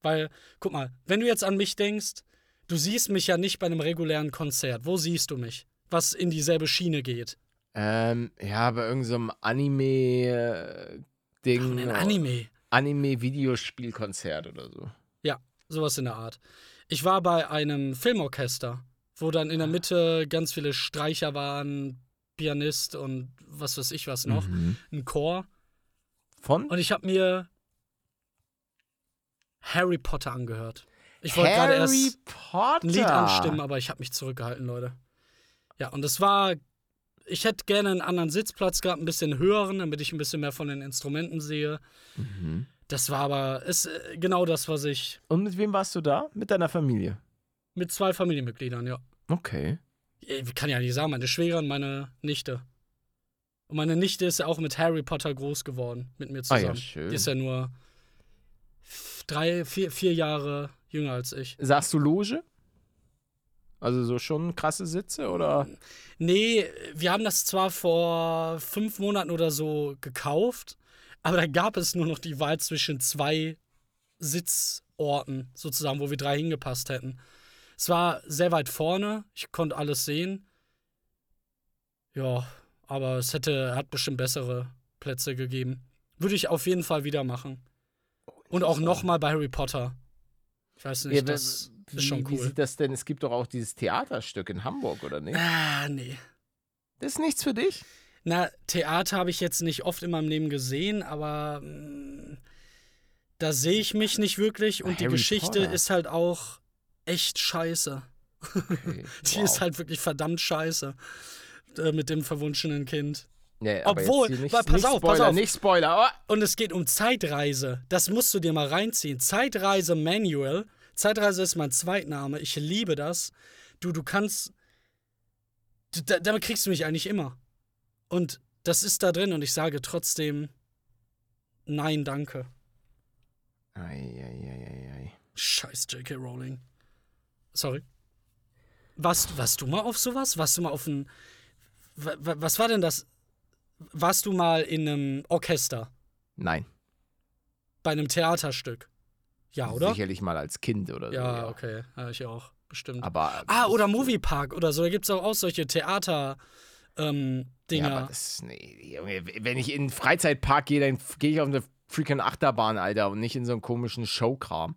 Weil, guck mal, wenn du jetzt an mich denkst, du siehst mich ja nicht bei einem regulären Konzert. Wo siehst du mich? Was in dieselbe Schiene geht. ähm, ja, bei irgendeinem Anime-Ding. Ein Anime. Anime-Videospielkonzert oder so. Sowas in der Art. Ich war bei einem Filmorchester, wo dann in der Mitte ganz viele Streicher waren, Pianist und was weiß ich was noch, Mhm. ein Chor. Von? Und ich habe mir Harry Potter angehört. Ich wollte gerade erst Potter. ein Lied anstimmen, aber ich habe mich zurückgehalten, Leute. Ja, und es war. Ich hätte gerne einen anderen Sitzplatz gehabt, ein bisschen höheren, damit ich ein bisschen mehr von den Instrumenten sehe. Mhm. Das war aber ist äh, genau das, was ich Und mit wem warst du da? Mit deiner Familie? mit zwei Familienmitgliedern, ja. Okay. Ich kann ja nicht sagen, meine Schwägerin, meine Nichte. Und meine Nichte ist ja auch mit Harry Potter groß geworden, mit mir Ah ja, zusammen. schön. Die ist ja nur drei, vier, vier Jahre jünger als ich. Sagst du Loge? Also so schon krasse Sitze oder? Nee, wir haben das zwar vor fünf Monaten oder so gekauft, aber da gab es nur noch die Wahl zwischen zwei Sitzorten, sozusagen, wo wir drei hingepasst hätten. Es war sehr weit vorne, ich konnte alles sehen. Ja, aber es hätte, hat bestimmt bessere Plätze gegeben. Würde ich auf jeden Fall wieder machen. Und auch nochmal bei Harry Potter. Ich weiß nicht, Ja, das wie, ist schon Wie cool. sieht das denn? Es gibt doch auch dieses Theaterstück in Hamburg, oder nicht? Ah, nee. Das ist nichts für dich? Na, Theater habe ich jetzt nicht oft in meinem Leben gesehen, aber mm, da sehe ich mich nicht wirklich und die Harry Geschichte Potter. ist halt auch echt scheiße. Okay. Die wow. ist halt wirklich verdammt scheiße äh, mit dem verwunschenen Kind. Nee, Obwohl, nicht, pass nicht auf, pass Spoiler, auf. nicht Spoiler. Oh. Und es geht um Zeitreise. Das musst du dir mal reinziehen. Zeitreise Manual. Zeitreise ist mein Zweitname. Ich liebe das. Du, du kannst. Du, da, damit kriegst du mich eigentlich immer. Und das ist da drin und ich sage trotzdem Nein, danke. Eieieiei. Scheiß J.K. Rowling. Sorry. Warst, warst du mal auf sowas? Warst du mal auf ein. wa- wa- Was war denn das? Warst du mal in einem Orchester? Nein. Bei einem Theaterstück? Ja, oder? Sicherlich mal als Kind oder so. Ja, okay. Ja, ich auch. Bestimmt. Aber. ah, oder Moviepark oder so. Da gibt es auch, auch solche Theater. Ähm, Dinger. Ja, aber das, nee, wenn ich in einen Freizeitpark gehe, dann gehe ich auf eine freaking Achterbahn, Alter, und nicht in so einen komischen Showkram.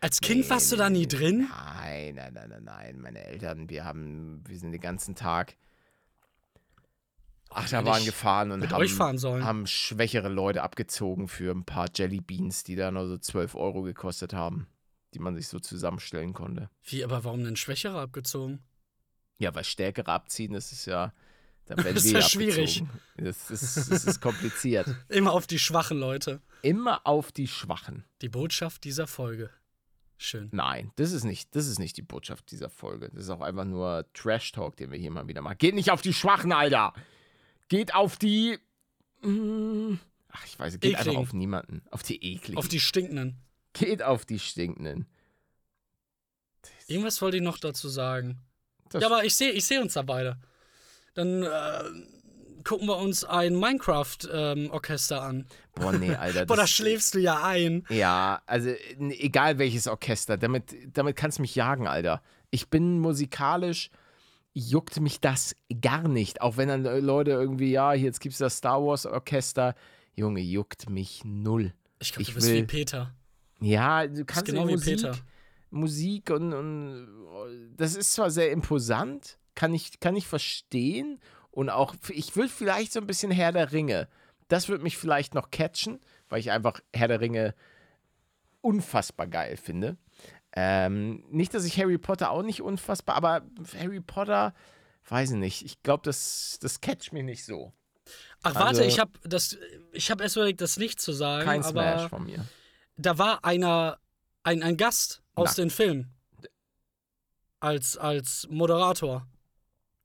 Als Kind Nee, warst du da nie drin? Nein, nein, nein, nein, nein. Meine Eltern, wir haben, wir sind den ganzen Tag Achterbahn gefahren und haben, haben schwächere Leute abgezogen für ein paar Jelly Beans, die da nur so 12 Euro gekostet haben, die man sich so zusammenstellen konnte. Wie, aber warum denn Schwächere abgezogen? Ja, weil stärkere abziehen, das ist ja, da werden Das ist ja schwierig. Das ist, das ist kompliziert. Immer auf die schwachen Leute. Immer auf die Schwachen. Die Botschaft dieser Folge. Schön. Nein, das ist nicht, das ist nicht die Botschaft dieser Folge. Das ist auch einfach nur Trash Talk, den wir hier mal wieder machen. Geht nicht auf die Schwachen, Alter. Geht auf die. mm, Ach, ich weiß, geht einfach Ekligen. auf niemanden. Auf die ekligen. Auf die stinkenden. geht auf die stinkenden. Irgendwas wollte ich noch dazu sagen. Das- ja, aber ich sehe ich seh uns da beide. Dann äh, gucken wir uns ein Minecraft-Orchester an. Boah, nee, Alter. Boah, da schläfst du ja ein. Ja, also egal welches Orchester, damit, damit kannst du mich jagen, Alter. Ich bin musikalisch, juckt mich das gar nicht. Auch wenn dann äh, Leute irgendwie, ja, jetzt gibt's das Star Wars Orchester. Junge, juckt mich null. Ich glaube, Ich du bist will- wie Peter. Ja, du kannst genau Musik, Peter. Musik und, und das ist zwar sehr imposant, kann ich, kann ich verstehen. Und auch, ich würde vielleicht so ein bisschen Herr der Ringe. Das würde mich vielleicht noch catchen, weil ich einfach Herr der Ringe unfassbar geil finde. Ähm, nicht, dass ich Harry Potter auch nicht unfassbar, aber Harry Potter, weiß ich nicht. Ich glaube, das, das catcht mich nicht so. Ach, warte, Also- ich habe das, ich habe erst überlegt, das nicht zu sagen, Kein Smash von mir. da war einer, ein, ein Gast aus Na. den Filmen. Als, als Moderator.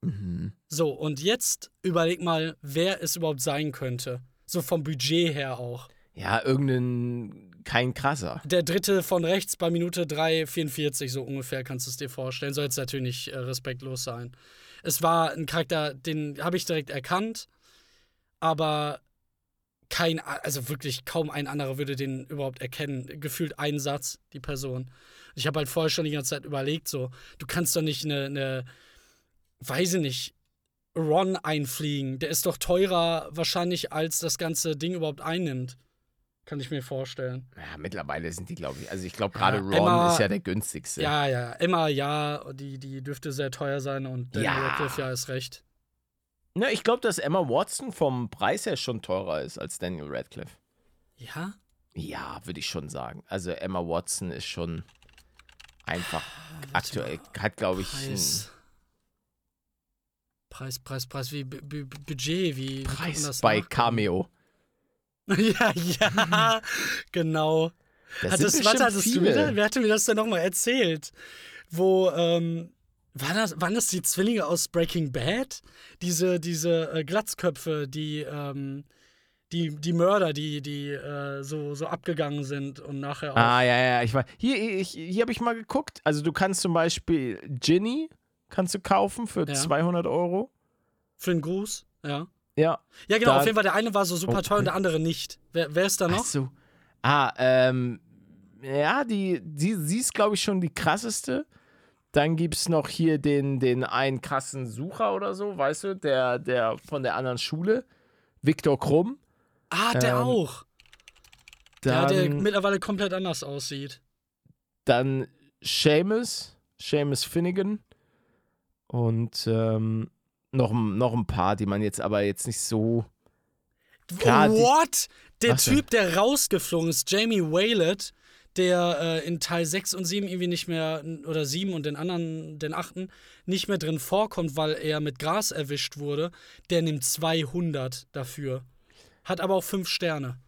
Mhm. So, und jetzt überleg mal, wer es überhaupt sein könnte. So vom Budget her auch. Ja, irgendein, kein krasser. Der dritte von rechts bei Minute 3,44, so ungefähr, kannst du es dir vorstellen. Soll jetzt natürlich nicht äh, respektlos sein. Es war ein Charakter, den habe ich direkt erkannt, aber kein, also wirklich kaum ein anderer würde den überhaupt erkennen. Gefühlt ein Satz, die Person. Ich habe halt vorher schon die ganze Zeit überlegt, so, du kannst doch nicht eine, eine weiß ich nicht, Ron einfliegen. Der ist doch teurer wahrscheinlich, als das ganze Ding überhaupt einnimmt. Kann ich mir vorstellen. Ja, mittlerweile sind die, glaube ich, also ich glaube gerade Ja, Ron Emma- ist ja der günstigste. Ja, ja, Emma, ja, die, die dürfte sehr teuer sein und Daniel Ja. Radcliffe, ja, ist recht. Ne, ich glaube, dass Emma Watson vom Preis her schon teurer ist als Daniel Radcliffe. Ja? Ja, würde ich schon sagen. Also Emma Watson ist schon einfach aktuell, hat glaube ich Preis. Preis, Preis, Preis, wie Bu- Bu- Budget, wie Preis das bei nachgucken? Cameo. ja, ja, genau. Das Hat sind hattest du viele. wieder? Wer hatte mir das denn nochmal erzählt? Wo, ähm, War das, waren das die Zwillinge aus Breaking Bad? Diese, diese äh, Glatzköpfe, die, ähm, die, die Mörder, die, die äh, so, so abgegangen sind und nachher auch. Ah, ja, ja, ich war. Hier, ich, hier habe ich mal geguckt. Also, du kannst zum Beispiel Ginny kannst du kaufen für Ja. 200 Euro. Für einen Gruß, ja. Ja. Ja, genau, Da- auf jeden Fall, der eine war so super teuer und Okay. der andere nicht. Wer, wer ist da noch? Ach so. Ah, ähm, ja, die, die, sie ist, glaube ich, schon die krasseste. Dann gibt es noch hier den, den einen krassen Sucher oder so, weißt du, der, der von der anderen Schule, Viktor Krumm. Ah, der Ähm, auch. Ja, Dann, der mittlerweile komplett anders aussieht. dann Seamus, Seamus Finnegan. Und ähm, noch, ein- noch ein paar, die man jetzt aber jetzt nicht so. Klar, die- What? Der Was denn? Typ, der rausgeflogen ist, Jamie Waylett, der äh, in Teil 6 und 7 irgendwie nicht mehr, oder 7 und den anderen, den 8. nicht mehr drin vorkommt, weil er mit Gras erwischt wurde, der nimmt 200 dafür. Hat aber auch 5 Sterne.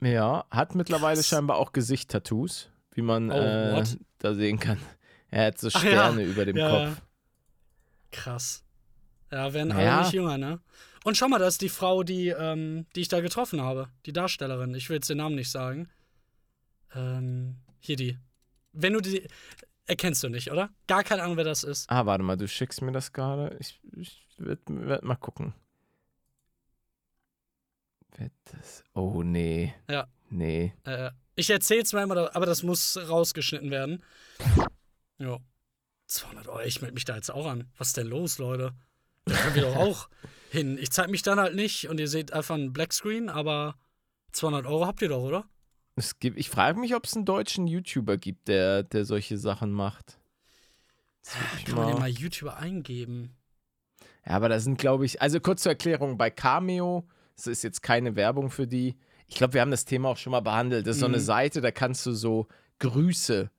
Ja, hat mittlerweile Krass. scheinbar auch Gesicht-Tattoos, wie man Oh, äh, da sehen kann. Er hat so Ach ja, Sterne über dem ja, Kopf. Krass. Ja, werden alle nicht jünger, ne? Und schau mal, das ist die Frau, die, ähm, die ich da getroffen habe. Die Darstellerin. Ich will jetzt den Namen nicht sagen. Ähm, hier die. Wenn du die. Erkennst du nicht, oder? Gar keine Ahnung, wer das ist. Ah, warte mal, du schickst mir das gerade. Ich, ich werde werd mal gucken. Wird das. Oh, nee. Ja. Nee. Äh, ich erzähl's mal immer, aber das muss rausgeschnitten werden. Ja. 200 Euro, ich melde mich da jetzt auch an. Was ist denn los, Leute? Da können wir doch auch hin. Ich zeig mich dann halt nicht und ihr seht einfach einen Blackscreen, aber 200 Euro habt ihr doch, oder? Es gibt, ich frage mich, ob es einen deutschen YouTuber gibt, der, der solche Sachen macht. Kann man den mal YouTuber eingeben? Ja, aber da sind, glaube ich, also kurz zur Erklärung, bei Cameo, das ist jetzt keine Werbung für die. Ich glaube, wir haben das Thema auch schon mal behandelt. Das ist so eine Mhm. Seite, da kannst du so Grüße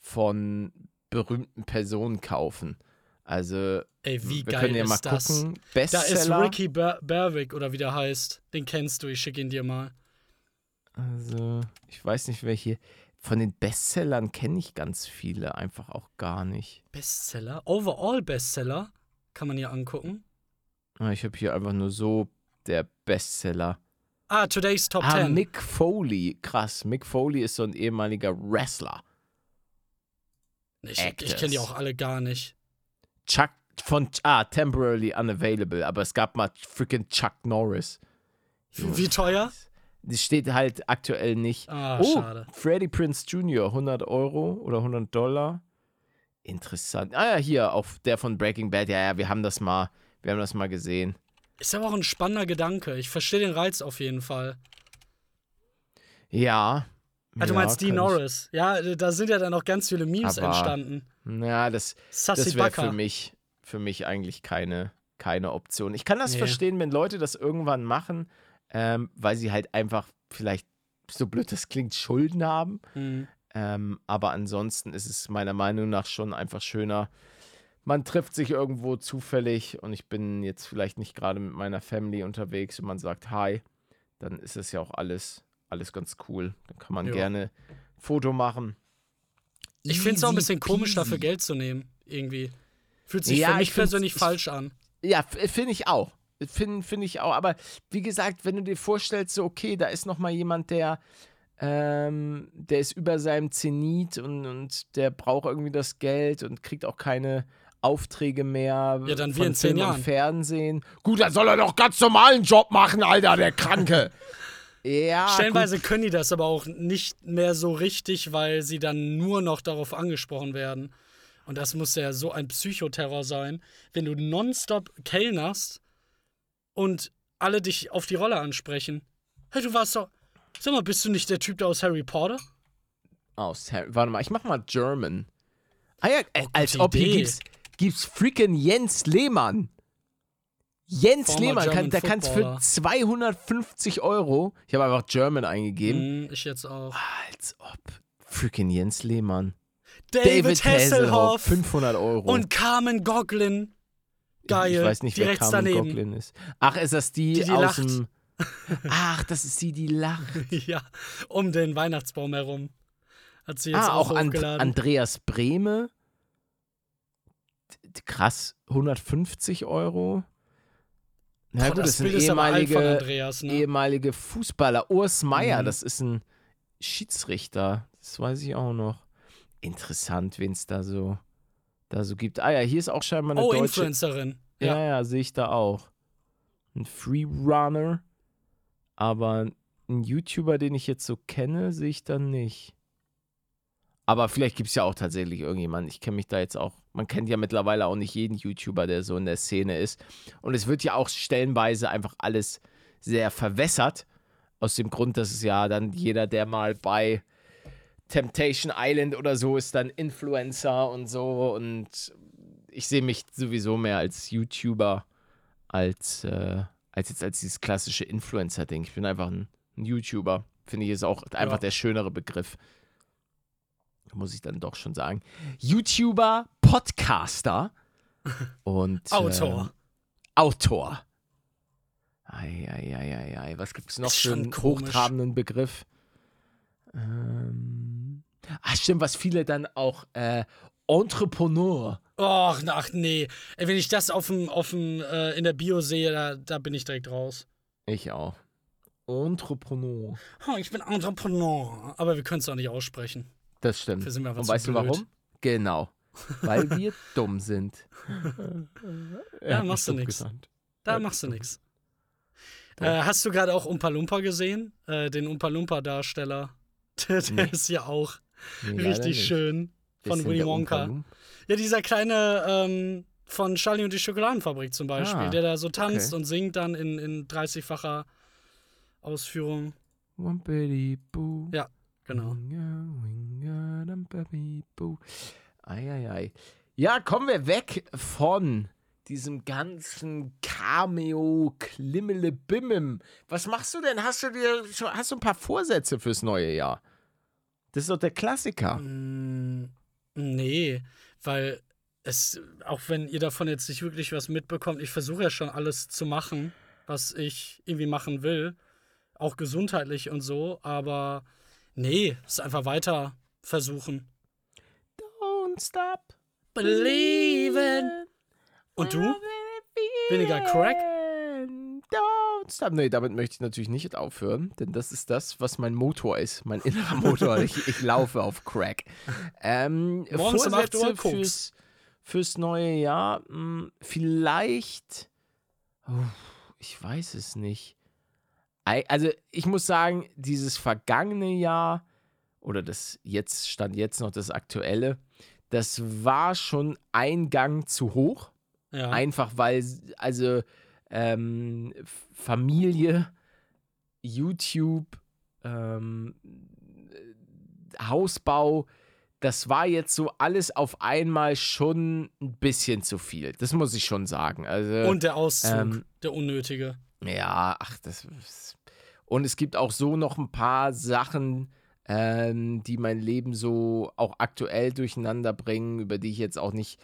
von berühmten Personen kaufen. Also, Ey, wie wir geil können ja mal das? gucken. Da ist Bestseller. Ricky Ber Berwick oder wie der heißt. Den kennst du, ich schicke ihn dir mal. Also, ich weiß nicht, wer hier. Von den Bestsellern kenne ich ganz viele einfach auch gar nicht. Bestseller? Overall Bestseller? Kann man hier angucken. Ah, Ich habe hier einfach nur so der Bestseller. Ah, Today's Top Ah, 10. Mick Foley. Krass. Mick Foley ist so ein ehemaliger Wrestler. ich ich Actors. kenne die auch alle gar nicht. Chuck von ah, temporarily unavailable, aber es gab mal freaking Chuck Norris. Junge, Wie teuer? Das steht halt aktuell nicht. Ah, oh, schade. Freddie Prince Jr., 100 Euro oder 100 Dollar. Interessant. Ah ja, hier, auf der von Breaking Bad. Ja, ja, wir haben das mal, wir haben das mal gesehen. Ist aber auch ein spannender Gedanke. Ich verstehe den Reiz auf jeden Fall. Ja. Du ja, meinst Dean Norris. Ja, da sind ja dann noch ganz viele Memes Aber entstanden. Ich, ja, das, Sassy das wäre für mich, für mich eigentlich keine, keine Option. Ich kann das Nee. verstehen, wenn Leute das irgendwann machen, ähm, weil sie halt einfach vielleicht, so blöd das klingt, Schulden haben. Hm. Ähm, aber ansonsten ist es meiner Meinung nach schon einfach schöner. Man trifft sich irgendwo zufällig und ich bin jetzt vielleicht nicht gerade mit meiner Family unterwegs und man sagt Hi, dann ist es ja auch alles, alles ganz cool. Dann kann man Ja. gerne Foto machen. Ich finde es auch ein bisschen komisch, dafür peasy. Geld zu nehmen. Irgendwie. Fühlt sich Ja, für mich persönlich ich- falsch an. Ja, f- finde ich auch. Finde find ich auch. Aber wie gesagt, wenn du dir vorstellst, so, okay, da ist noch mal jemand, der, ähm, der ist über seinem Zenit und, und der braucht irgendwie das Geld und kriegt auch keine Aufträge mehr Ja, dann wie von in zehn Jahren. Fernsehen. Gut, dann soll er doch ganz normalen Job machen, Alter, der Kranke. ja, Stellenweise gut. können die das aber auch nicht mehr so richtig, weil sie dann nur noch darauf angesprochen werden. Und das muss ja so ein Psychoterror sein, wenn du nonstop kellnerst und alle dich auf die Rolle ansprechen. Hey, du warst doch. Sag mal, bist du nicht der Typ da aus Harry Potter? Aus Harry- Warte mal, ich mach mal German. Ah ja, äh, als gute ob hier gibt's, gibt's freaking Jens Lehmann. Jens Former Lehmann, kann, der kannst für Footballer. 250 Euro, ich habe einfach German eingegeben, Hm, ich jetzt auch. als ob freaking Jens Lehmann. David, Hasselhoff 500 Euro. und Carmen Goglin. Geil. Ich weiß nicht, wer Carmen daneben. Goglin ist. Ach, ist das die, Die, die aus lacht. dem... Ach, das ist die, die lacht. ja, um den Weihnachtsbaum herum. Hat sie jetzt Ah, auch, auch And. Andreas Brehme. krass, 150 Euro. Na gut, das, sind Bild ist von ehemalige, Andreas, ne? ehemalige Fußballer. Urs Meier, Mhm. das ist ein Schiedsrichter. Das weiß ich auch noch. Interessant, wen es da so, da so gibt. Ah ja, hier ist auch scheinbar eine oh, deutsche. Influencerin. Ja, Ja. ja, sehe ich da auch. Ein Freerunner. Aber ein YouTuber, den ich jetzt so kenne, sehe ich da nicht. Aber vielleicht gibt es ja auch tatsächlich irgendjemanden. Ich kenne mich da jetzt auch. Man kennt ja mittlerweile auch nicht jeden YouTuber, der so in der Szene ist. Und es wird ja auch stellenweise einfach alles sehr verwässert. Aus dem Grund, dass es ja dann jeder, der mal bei Temptation Island oder so ist, dann Influencer und so. Und ich sehe mich sowieso mehr als YouTuber als, äh, als jetzt als dieses klassische Influencer-Ding. Ich bin einfach ein, ein YouTuber. Finde ich ist auch einfach Ja. der schönere Begriff. Muss ich dann doch schon sagen. YouTuber, Podcaster und Autor. Ähm, Autor. Eieieiei. Was gibt es noch für einen komisch. hochtrabenden Begriff? Ähm, ach, stimmt, was viele dann auch äh, Entrepreneur. Och, ach nee. Ey, wenn ich das auf dem, auf dem, äh, in der Bio sehe, da, da bin ich direkt raus. Ich auch. Entrepreneur. Oh, ich bin Entrepreneur. Aber wir können es auch nicht aussprechen. Das stimmt. Und zu weißt du blöd. warum? Genau. Weil wir dumm sind. Ja, mich machst du genannt. Da Ja, machst du nichts. Äh, hast du gerade auch Umpa Lumpa gesehen? Äh, den Umpa Lumpa-Darsteller. Der, der Nee. ist ja auch Nee, richtig schön. Von Willy Wonka. Ja, dieser kleine ähm, von Charlie und die Schokoladenfabrik zum Beispiel, Ah, der da so tanzt okay. und singt dann in, in 30-facher Ausführung. Wumpity Boo. Ja, Genau. Eieiei. Ja, kommen wir weg von diesem ganzen Cameo, Klimmele, Bimmem. Was machst du denn? Hast du dir schon, hast du ein paar Vorsätze fürs neue Jahr? Das ist doch der Klassiker. Mm, Nee, weil es, auch wenn ihr davon jetzt nicht wirklich was mitbekommt, ich versuche ja schon alles zu machen, was ich irgendwie machen will. Auch gesundheitlich und so, aber nee, es ist einfach weiter versuchen. Don't stop. Believing. Und du? Weniger Crack? Don't stop. Nee, damit möchte ich natürlich nicht aufhören, denn das ist das, was mein Motor ist, mein innerer Motor. ich, ich laufe auf Crack. Ähm, Morgens um 8 Uhr fürs, fürs neue Jahr, hm, vielleicht, oh, ich weiß es nicht. Also ich muss sagen, dieses vergangene Jahr oder das jetzt stand jetzt noch das aktuelle, das war schon ein Gang zu hoch. Ja. Einfach weil, also ähm, Familie, YouTube, ähm, äh, Hausbau, das war jetzt so alles auf einmal schon ein bisschen zu viel. Das muss ich schon sagen. Also, und der Auszug, ähm, der unnötige. Ja, ach, das ist. Und es gibt auch so noch ein paar Sachen, ähm, die mein Leben so auch aktuell durcheinander bringen, über die ich jetzt auch nicht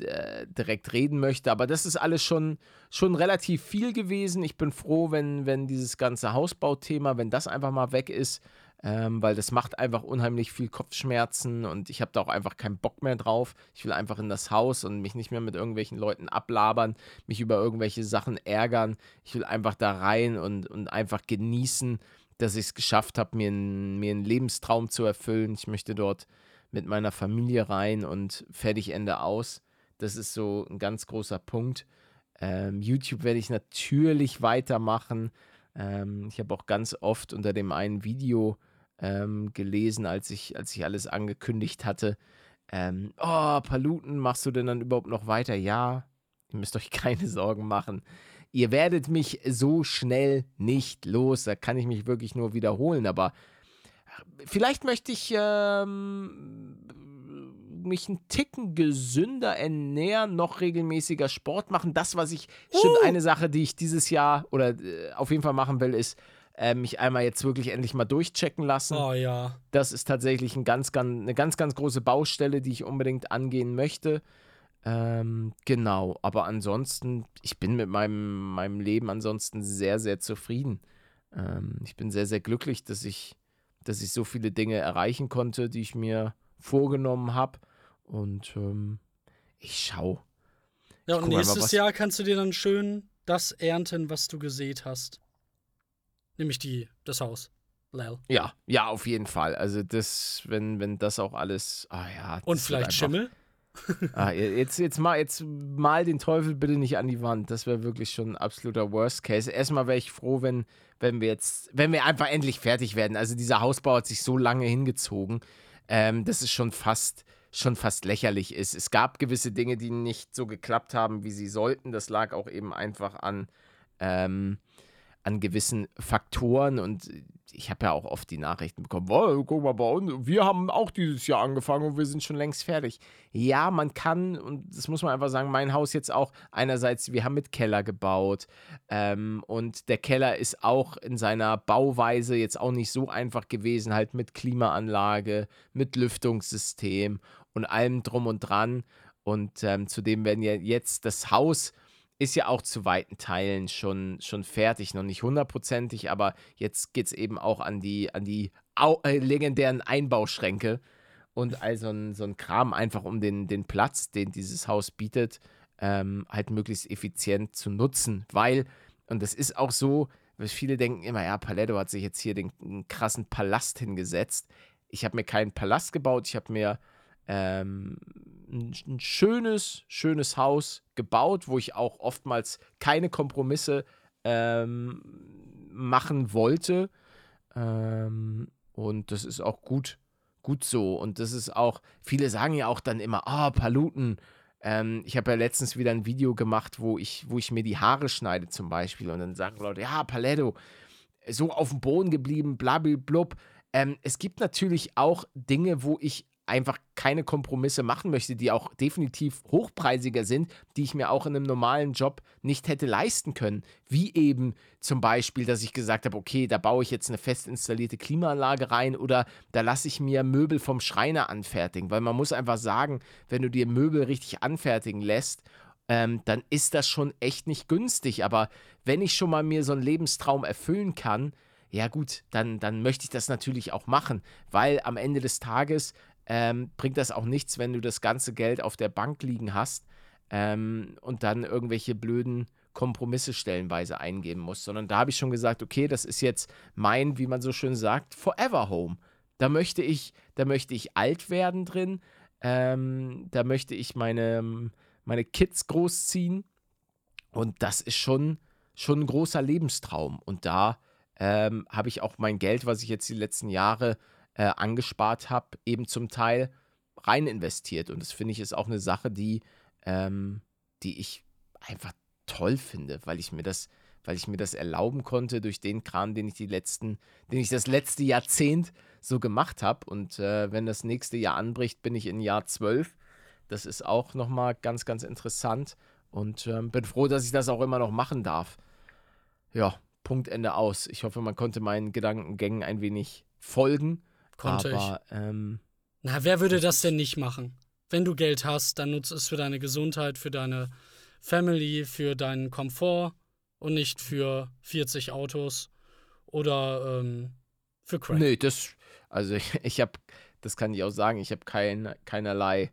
äh, direkt reden möchte. Aber das ist alles schon, schon relativ viel gewesen. Ich bin froh, wenn, wenn dieses ganze Hausbauthema, wenn das einfach mal weg ist, ähm, weil das macht einfach unheimlich viel Kopfschmerzen und ich habe da auch einfach keinen Bock mehr drauf. Ich will einfach in das Haus und mich nicht mehr mit irgendwelchen Leuten ablabern, mich über irgendwelche Sachen ärgern. Ich will einfach da rein und, und einfach genießen, dass ich es geschafft habe, mir, mir einen Lebenstraum zu erfüllen. Ich möchte dort mit meiner Familie rein und fertig Ende aus. Das ist so ein ganz großer Punkt. Ähm, YouTube werde ich natürlich weitermachen. Ähm, ich habe auch ganz oft unter dem einen Video ähm, gelesen, als ich, als ich alles angekündigt hatte. Ähm, oh, Paluten, machst du denn dann überhaupt noch weiter? Ja, ihr müsst euch keine Sorgen machen. Ihr werdet mich so schnell nicht los. Da kann ich mich wirklich nur wiederholen. Aber vielleicht möchte ich ähm, mich einen Ticken gesünder ernähren, noch regelmäßiger Sport machen. Das, was ich, stimmt, eine Sache, die ich dieses Jahr oder äh, auf jeden Fall machen will, ist, äh, mich einmal jetzt wirklich endlich mal durchchecken lassen. Oh ja. Das ist tatsächlich ein ganz, ganz, eine ganz, ganz große Baustelle, die ich unbedingt angehen möchte. Ähm, genau, aber ansonsten, ich bin mit meinem, meinem Leben ansonsten sehr, sehr zufrieden. Ähm, ich bin sehr, sehr glücklich, dass ich, dass ich so viele Dinge erreichen konnte, die ich mir vorgenommen habe. Und ähm, ich schaue, Ja, und nächstes was- Jahr kannst du dir dann schön das ernten, was du gesät hast. Nämlich die, das Haus. Lel. Ja, ja, auf jeden Fall. Also das, wenn, wenn das auch alles, ah ja. Und vielleicht einfach- Schimmel? Ah, jetzt, jetzt, mal, jetzt mal den Teufel bitte nicht an die Wand. Das wäre wirklich schon ein absoluter Worst Case. Erstmal wäre ich froh, wenn, wenn wir jetzt, wenn wir einfach endlich fertig werden. Also dieser Hausbau hat sich so lange hingezogen, ähm, dass es schon fast, schon fast lächerlich ist. Es gab gewisse Dinge, die nicht so geklappt haben, wie sie sollten. Das lag auch eben einfach an, ähm, an gewissen Faktoren und ich habe ja auch oft die Nachrichten bekommen, oh, guck mal bei uns, wir haben auch dieses Jahr angefangen und wir sind schon längst fertig. Ja, man kann, und das muss man einfach sagen, mein Haus jetzt auch einerseits, wir haben mit Keller gebaut ähm, und der Keller ist auch in seiner Bauweise jetzt auch nicht so einfach gewesen, halt mit Klimaanlage, mit Lüftungssystem und allem drum und dran. Und ähm, zudem werden ja jetzt das Haus ist ja auch zu weiten Teilen schon, schon fertig, noch nicht hundertprozentig, aber jetzt geht es eben auch an die, an die Au äh, legendären Einbauschränke und all so ein, Kram einfach um den, den Platz, den dieses Haus bietet, ähm, halt möglichst effizient zu nutzen, weil, und das ist auch so, weil viele denken immer, ja, Paletto hat sich jetzt hier den, den krassen Palast hingesetzt. Ich habe mir keinen Palast gebaut, ich habe mir ähm, ein, ein schönes, schönes Haus gebaut, wo ich auch oftmals keine Kompromisse ähm, machen wollte. Ähm, und das ist auch gut, gut so. Und das ist auch, viele sagen ja auch dann immer, ah, Paluten. Ähm, ich habe ja letztens wieder ein Video gemacht, wo ich, wo ich mir die Haare schneide zum Beispiel. Und dann sagen Leute, ja, Paletto, so auf dem Boden geblieben, blablablub. Ähm, es gibt natürlich auch Dinge, wo ich einfach keine Kompromisse machen möchte, die auch definitiv hochpreisiger sind, die ich mir auch in einem normalen Job nicht hätte leisten können. Wie eben zum Beispiel, dass ich gesagt habe, okay, da baue ich jetzt eine fest installierte Klimaanlage rein oder da lasse ich mir Möbel vom Schreiner anfertigen. Weil man muss einfach sagen, wenn du dir Möbel richtig anfertigen lässt, ähm, dann ist das schon echt nicht günstig. Aber wenn ich schon mal mir so einen Lebenstraum erfüllen kann, ja gut, dann, dann möchte ich das natürlich auch machen, weil am Ende des Tages ähm, bringt das auch nichts, wenn du das ganze Geld auf der Bank liegen hast ähm, und dann irgendwelche blöden Kompromisse stellenweise eingeben musst, sondern da habe ich schon gesagt, okay, das ist jetzt mein, wie man so schön sagt, Forever Home. Da möchte ich, da möchte ich alt werden drin, ähm, da möchte ich meine, meine Kids großziehen. Und das ist schon, schon ein großer Lebenstraum. Und da ähm, habe ich auch mein Geld, was ich jetzt die letzten Jahre äh, angespart habe, eben zum Teil rein investiert. Und das finde ich ist auch eine Sache, die, ähm, die ich einfach toll finde, weil ich mir das, weil ich mir das erlauben konnte durch den Kram, den ich die letzten, den ich das letzte Jahrzehnt so gemacht habe. Und äh, wenn das nächste Jahr anbricht, bin ich in Jahr 12. Das ist auch nochmal ganz, ganz interessant. Und ähm, bin froh, dass ich das auch immer noch machen darf. Ja, Punkt Ende aus. Ich hoffe, man konnte meinen Gedankengängen ein wenig folgen. Konnte aber, ähm, Na, wer würde das denn nicht machen? Wenn du Geld hast, dann nutzt es für deine Gesundheit, für deine Family, für deinen Komfort und nicht für 40 Autos oder ähm, für Crack. Nee, das, also ich, ich habe, das kann ich auch sagen, ich habe kein, keinerlei,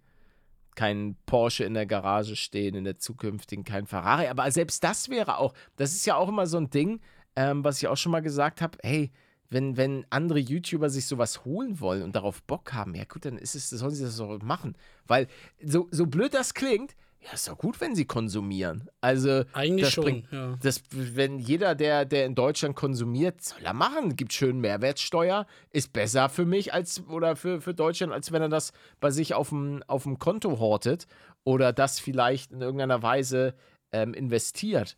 keinen Porsche in der Garage stehen, in der zukünftigen, kein Ferrari. Aber selbst das wäre auch, das ist ja auch immer so ein Ding, ähm, was ich auch schon mal gesagt habe, hey, wenn, wenn andere YouTuber sich sowas holen wollen und darauf Bock haben, ja gut, dann ist es, sollen sie das doch machen. Weil so, so blöd das klingt, ja, ist doch gut, wenn sie konsumieren. Also, Eigentlich das schon, bringt- ja. das, wenn jeder, der, der in Deutschland konsumiert, soll er machen. Gibt schön Mehrwertsteuer, ist besser für mich als oder für, für Deutschland, als wenn er das bei sich auf dem, auf dem Konto hortet oder das vielleicht in irgendeiner Weise ähm, investiert.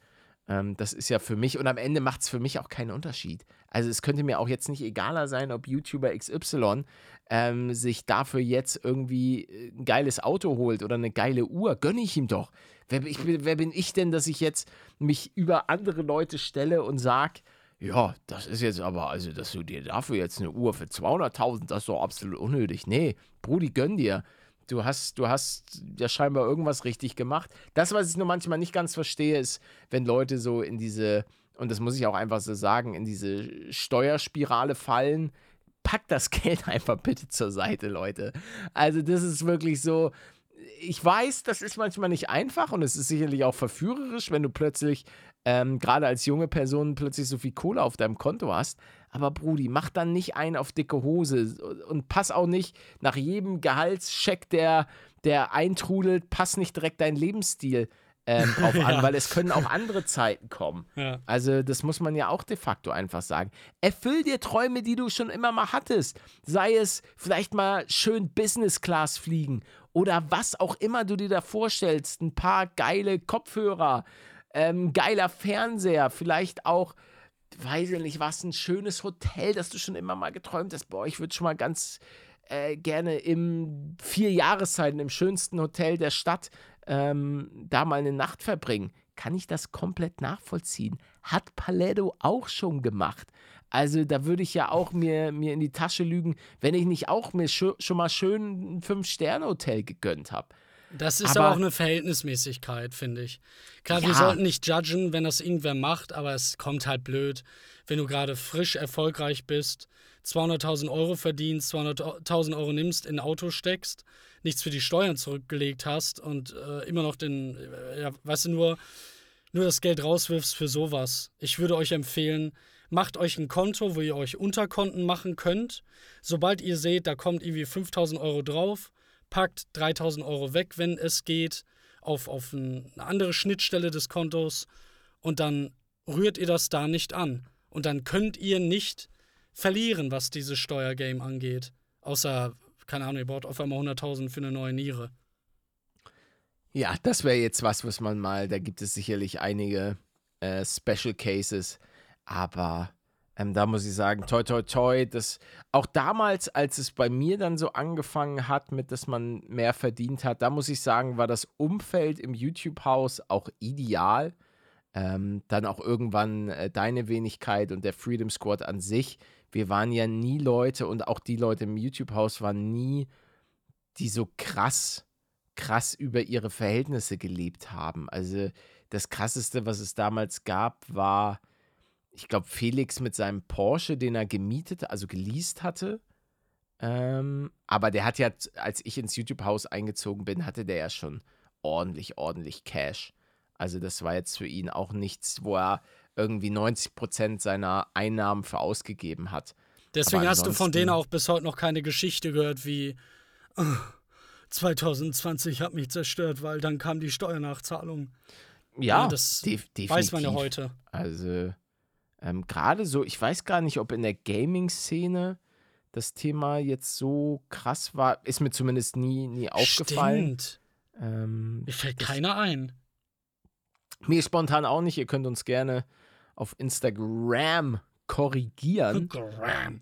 Ähm, das ist ja für mich, und am Ende macht es für mich auch keinen Unterschied. Also es könnte mir auch jetzt nicht egaler sein, ob YouTuber XY ähm, sich dafür jetzt irgendwie äh, ein geiles Auto holt oder eine geile Uhr. Gönne ich ihm doch. Wer, ich, wer bin ich denn, dass ich jetzt mich über andere Leute stelle und sage, ja, das ist jetzt aber, also, dass du dir dafür jetzt eine Uhr für 200.000, das ist doch absolut unnötig. Nee, Brudi, gönn dir. Du hast, du hast ja scheinbar irgendwas richtig gemacht. Das, was ich nur manchmal nicht ganz verstehe, ist, wenn Leute so in diese, und das muss ich auch einfach so sagen, in diese Steuerspirale fallen. Packt das Geld einfach bitte zur Seite, Leute. Also, das ist wirklich so, ich weiß, das ist manchmal nicht einfach und es ist sicherlich auch verführerisch, wenn du plötzlich, ähm, gerade als junge Person, plötzlich so viel Kohle auf deinem Konto hast. Aber Brudi, mach dann nicht ein auf dicke Hose und pass auch nicht nach jedem Gehaltscheck, der, der eintrudelt, pass nicht direkt deinen Lebensstil ähm, drauf an, Ja. weil es können auch andere Zeiten kommen. Ja. Also, das muss man ja auch de facto einfach sagen. Erfüll dir Träume, die du schon immer mal hattest. Sei es vielleicht mal schön Business Class fliegen oder was auch immer du dir da vorstellst. Ein paar geile Kopfhörer, ähm, geiler Fernseher, vielleicht auch, weiß ich nicht, was, ein schönes Hotel, das du schon immer mal geträumt hast. Boah, ich würde schon mal ganz äh, gerne im vier Jahreszeiten im schönsten Hotel der Stadt ähm, da mal eine Nacht verbringen. Kann ich das komplett nachvollziehen? Hat Paletto auch schon gemacht. Also da würde ich ja auch mir, mir in die Tasche lügen, wenn ich nicht auch mir scho schon mal schön ein Fünf-Sterne-Hotel gegönnt habe. Das ist Aber- aber auch eine Verhältnismäßigkeit, finde ich. Klar, wir Ja. sollten nicht judgen, wenn das irgendwer macht, aber es kommt halt blöd, wenn du gerade frisch erfolgreich bist, 200.000 Euro verdienst, 200.000 Euro nimmst, in ein Auto steckst, nichts für die Steuern zurückgelegt hast und äh, immer noch den, äh, ja, weißt du, nur, nur das Geld rauswirfst für sowas. Ich würde euch empfehlen, macht euch ein Konto, wo ihr euch Unterkonten machen könnt. Sobald ihr seht, da kommt irgendwie 5.000 Euro drauf, packt 3.000 Euro weg, wenn es geht, auf, auf ein- eine andere Schnittstelle des Kontos und dann rührt ihr das da nicht an. Und dann könnt ihr nicht verlieren, was dieses Steuergame angeht. Außer, keine Ahnung, ihr braucht auf einmal 100.000 für eine neue Niere. Ja, das wäre jetzt was, was man mal, da gibt es sicherlich einige äh, Special Cases, aber ähm, da muss ich sagen, toi, toi, toi, das, auch damals, als es bei mir dann so angefangen hat, mit, dass man mehr verdient hat, da muss ich sagen, war das Umfeld im YouTube-Haus auch ideal. Ähm, dann auch irgendwann äh, deine Wenigkeit und der Freedom Squad an sich. Wir waren ja nie Leute und auch die Leute im YouTube-Haus waren nie, die so krass krass über ihre Verhältnisse gelebt haben. Also das krasseste, was es damals gab, war, ich glaube, Felix mit seinem Porsche, den er gemietet, also geleast hatte. Ähm, aber der hat ja, als ich ins YouTube-Haus eingezogen bin, hatte der ja schon ordentlich, ordentlich Cash. Also das war jetzt für ihn auch nichts, wo er irgendwie 90 Prozent seiner Einnahmen für ausgegeben hat. Deswegen hast du von denen auch bis heute noch keine Geschichte gehört wie "Ah, 2020 hat mich zerstört, weil dann kam die Steuernachzahlung. Ja, das def definitiv. Weiß man ja heute. Also ähm, gerade so, ich weiß gar nicht, ob in der Gaming-Szene das Thema jetzt so krass war. Ist mir zumindest nie, nie aufgefallen. Stimmt. Ähm, Mir fällt keiner ein. mir spontan auch nicht. Ihr könnt uns gerne auf Instagram korrigieren. Gram.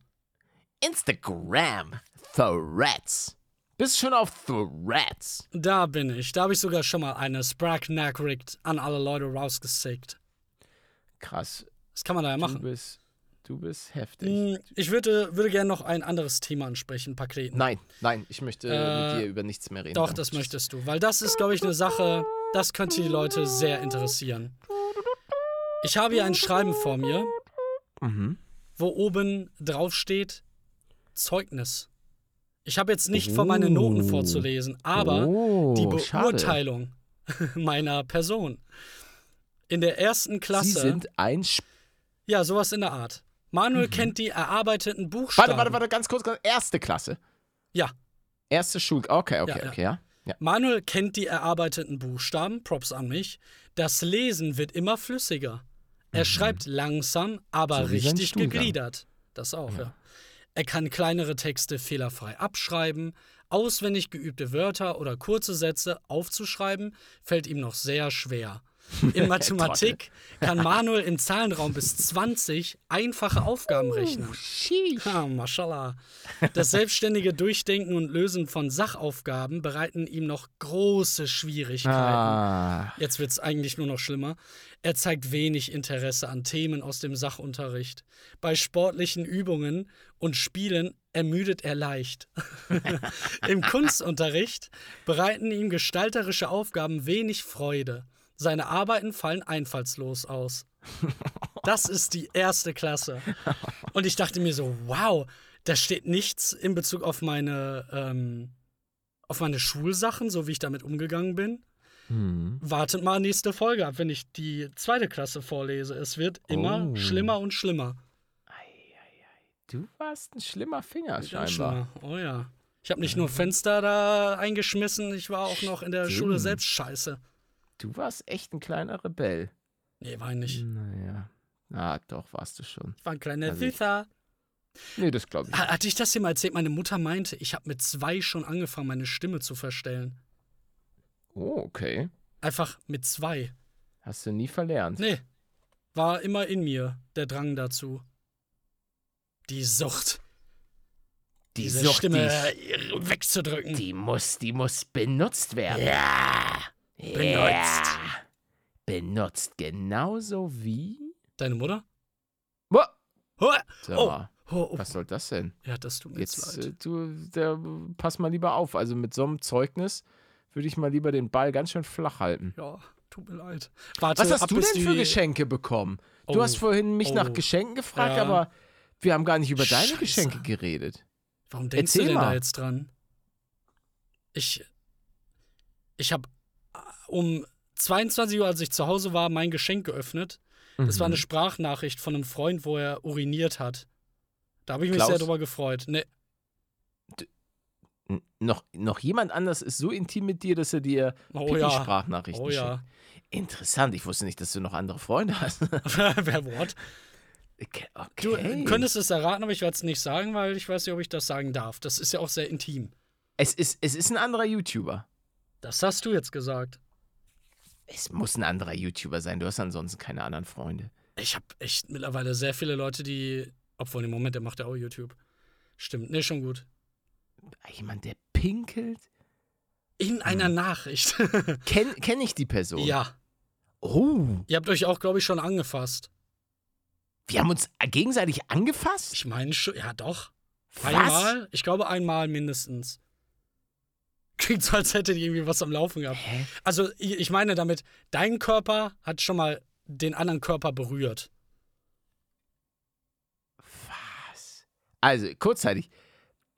Instagram Threads. Bist schon auf Threads? Da bin ich. Da habe ich sogar schon mal eine Sprack-Nachricht an alle Leute rausgesickt. Krass. Das kann man da ja Du machen. bist, du bist heftig. Hm, Ich würde, würde gerne noch ein anderes Thema ansprechen, Paketen. Nein, nein, ich möchte Äh, mit dir über nichts mehr reden. Doch, das möchtest du. Weil das ist, glaube ich, eine Sache, das könnte die Leute sehr interessieren. Ich habe hier ein Schreiben vor mir, Mhm. wo oben drauf steht Zeugnis. Ich habe jetzt nicht vor meine Noten Oh. vorzulesen, aber oh, die schade. Beurteilung meiner Person. In der ersten Klasse. Sie sind ein Sp ja, sowas in der Art. Manuel kennt die erarbeiteten Buchstaben. Warte, warte, warte, ganz kurz, ganz, erste Klasse. Ja, Erste Schul. Okay, okay, Ja, ja. okay, ja. ja. Manuel kennt die erarbeiteten Buchstaben, Props an mich. Das Lesen wird immer flüssiger. Er schreibt langsam, aber Mhm. So richtig gegliedert. Das auch, ja. Er kann kleinere Texte fehlerfrei abschreiben. Auswendig geübte Wörter oder kurze Sätze aufzuschreiben, fällt ihm noch sehr schwer. In Mathematik kann Manuel im Zahlenraum bis 20 einfache Aufgaben rechnen. Ha, mashallah. Das selbstständige Durchdenken und Lösen von Sachaufgaben bereiten ihm noch große Schwierigkeiten. Ah, Jetzt wird es eigentlich nur noch schlimmer. Er zeigt wenig Interesse an Themen aus dem Sachunterricht. Bei sportlichen Übungen und Spielen ermüdet er leicht. Im Kunstunterricht bereiten ihm gestalterische Aufgaben wenig Freude. Seine Arbeiten fallen einfallslos aus. Das ist die erste Klasse. Und ich dachte mir so, wow, da steht nichts in Bezug auf meine, ähm, auf meine Schulsachen, so wie ich damit umgegangen bin. Hm. Wartet mal nächste Folge ab, wenn ich die zweite Klasse vorlese. Es wird immer Oh. schlimmer und schlimmer. Du warst ein schlimmer Finger scheinbar. schlimmer. Oh ja. Ich habe nicht nur Fenster da eingeschmissen, ich war auch noch in der Stimmt. Schule selbst scheiße. Du warst echt ein kleiner Rebell. Nee, war ich nicht. Naja. Ah, doch, warst du schon. Ich war ein kleiner Also Süßer. Nee, das glaube ich. Ha- Hatte ich das dir mal erzählt? Meine Mutter meinte, ich habe mit zwei schon angefangen, meine Stimme zu verstellen. Oh, okay. Einfach mit zwei. Hast du nie verlernt. Nee. War immer in mir, der Drang dazu. Die Sucht. die diese Sucht, Stimme die, wegzudrücken. die, muss, die muss benutzt werden. ja. Benutzt. Ja. Benutzt. Genauso wie. Deine Mutter? Oh, Sag Oh. oh, oh. was soll das denn? Ja, das tut mir jetzt, Jetzt, leid. äh, du, der, pass mal lieber auf. Also mit so einem Zeugnis würde ich mal lieber den Ball ganz schön flach halten. Ja, tut mir leid. Warte, Was hast du denn für Geschenke bekommen? Du Oh. hast vorhin mich nach Oh. Geschenken gefragt, Ja. aber wir haben gar nicht über deine Scheiße. Geschenke geredet. Warum denkst Erzähl du denn mal. da jetzt dran? Ich. Ich habe um 22 Uhr, als ich zu Hause war, mein Geschenk geöffnet. Das war eine Mhm. Sprachnachricht von einem Freund, wo er uriniert hat. Da habe ich mich Klaus? sehr drüber gefreut. Nee, noch, noch jemand anders ist so intim mit dir, dass er dir oh ja. Sprachnachrichten Oh ja. schickt. Interessant, ich wusste nicht, dass du noch andere Freunde hast. Wer Wort? okay. Du okay. könntest es erraten, aber ich werde es nicht sagen, weil ich weiß nicht, ob ich das sagen darf. Das ist ja auch sehr intim. es, ist, es ist ein anderer YouTuber. Das hast du jetzt gesagt. Es muss ein anderer YouTuber sein. Du hast ansonsten keine anderen Freunde. Ich habe echt mittlerweile sehr viele Leute, die. Obwohl, im Moment, der macht ja auch YouTube. Stimmt, nee, schon gut. Jemand, der pinkelt? In einer Nachricht. Kenn, kenn ich die Person? ja. Oh, Ihr habt euch auch, glaube ich, schon angefasst. wir haben uns gegenseitig angefasst? Ich meine schon, ja doch. Was? Einmal? Ich glaube einmal mindestens. Klingt so, als hättet ihr irgendwie was am Laufen gehabt. Hä? Also, ich meine damit, dein Körper hat schon mal den anderen Körper berührt. Was? Also, kurzzeitig.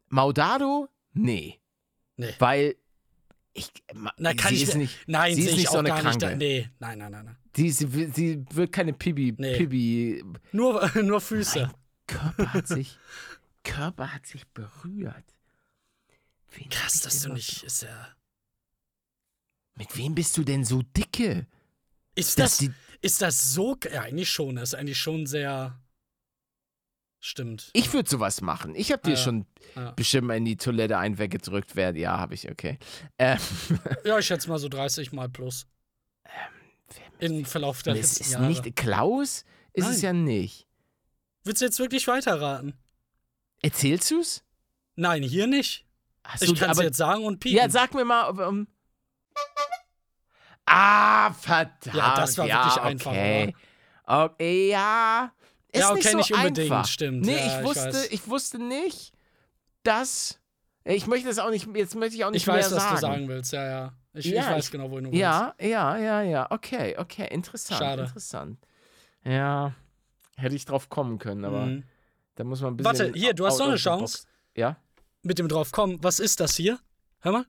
Maudado? Nee. Nee. Weil ich. Na, kann sie ich ist nicht. Nein, sie ist ich nicht so eine gar nicht. Da, Kranke. nee, nein, nein, nein, nein. Die, sie, sie wird keine Pibi. Nee. Pibi. Nur, nur Füße. Mein Körper hat sich. Körper hat sich berührt. Wen Krass, dass du nicht. Ist ja. Mit wem bist du denn so dicke? Ist das, die- ist das so. Ja, eigentlich schon. Das ist eigentlich schon sehr. Stimmt. Ich würde sowas machen. Ich habe dir Ja, schon ja. bestimmt mal in die Toilette einen weggedrückt werden. Ja, habe ich, okay. Ähm, Ja, ich schätze mal so 30 mal plus. Im Verlauf der es letzten ist Jahre. nicht Klaus, ist es Nein. ja nicht. Willst du jetzt wirklich weiterraten? Erzählst du's? Nein, hier nicht. Hast Ich kann es jetzt sagen und piepen. Ja, sag mir mal. Um, ah, verdammt. Ja, das war ja, wirklich einfach, Okay. okay, ja. Ist Ja, okay, nicht so nicht unbedingt, einfach. stimmt. Nee, Ja, ich ich wusste, weiß. ich, wusste nicht, dass. Ich möchte das auch nicht, jetzt möchte ich auch nicht ich weiß, mehr was sagen. du sagen willst. Ja, ja. Ich, Ja, ich weiß ich- genau, wohin du willst. Ja, ja, ja, ja. Okay, okay. Interessant. Schade. Interessant. Ja. Hätte ich drauf kommen können, aber Mhm. da muss man ein bisschen. Warte, hier, du hast noch eine Chance. Ja? Mit dem drauf kommen. Was ist das hier? Hör mal.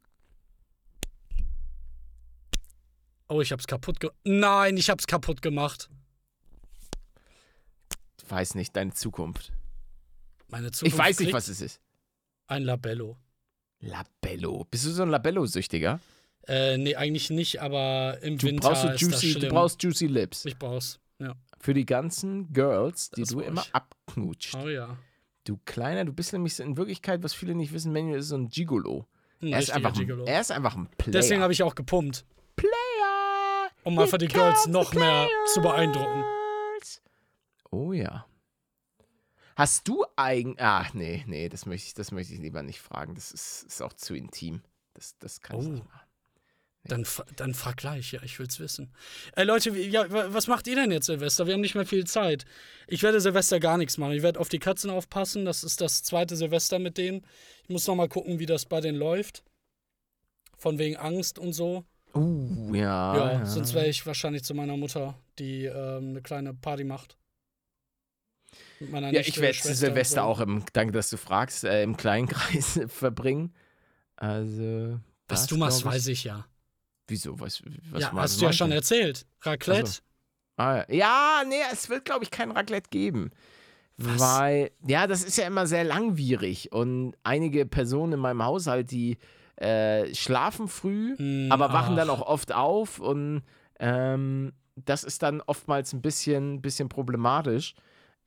Oh, ich hab's kaputt gemacht. Nein, ich hab's kaputt gemacht. Weiß nicht, deine Zukunft. Meine Zukunft Ich weiß nicht, was es ist. Ein Labello. Labello. Bist du so ein Labello-Süchtiger? Äh, nee, eigentlich nicht, aber im Du Winter brauchst, so ist das juicy, schlimm. du brauchst Juicy Lips. ich brauch's. Ja. Für die ganzen Girls, die Das du immer ich. abknutscht. Oh ja. Du Kleiner, du bist nämlich in Wirklichkeit, was viele nicht wissen, Manuel ist so ein Gigolo. Ein Er ist, einfach ein, Gigolo. er ist einfach ein Player. Deswegen habe ich auch gepumpt. Player! Um einfach die Girls noch mehr zu beeindrucken. Oh ja. Hast du eigen. Ach, nee, nee, das möchte ich, das möchte ich lieber nicht fragen. Das ist, ist auch zu intim. Das, das kann ich Oh. nicht machen. Dann, dann frag gleich, ja, ich will's wissen. Äh, Leute, ja, wa- was macht ihr denn jetzt, Silvester? Wir haben nicht mehr viel Zeit. Ich werde Silvester gar nichts machen. Ich werde auf die Katzen aufpassen. Das ist das zweite Silvester mit denen. Ich muss noch mal gucken, wie das bei denen läuft. Von wegen Angst und so. Uh, ja. ja, ja. sonst wäre ich wahrscheinlich zu meiner Mutter, die ähm, eine kleine Party macht. Ja, ich werde Silvester auch im, danke, dass du fragst, äh, im kleinen Kreis verbringen. Also, Was du machst, ich- weiß ich ja. Wieso? Was, was ja, hast du ja schon erzählt. Raclette. Also, Ah, ja. ja, nee, es wird, glaube ich, kein Raclette geben. Was? Weil, ja, das ist ja immer sehr langwierig und einige Personen in meinem Haushalt, die äh, schlafen früh, Hm, aber wachen ach. dann auch oft auf und ähm, das ist dann oftmals ein bisschen, bisschen problematisch.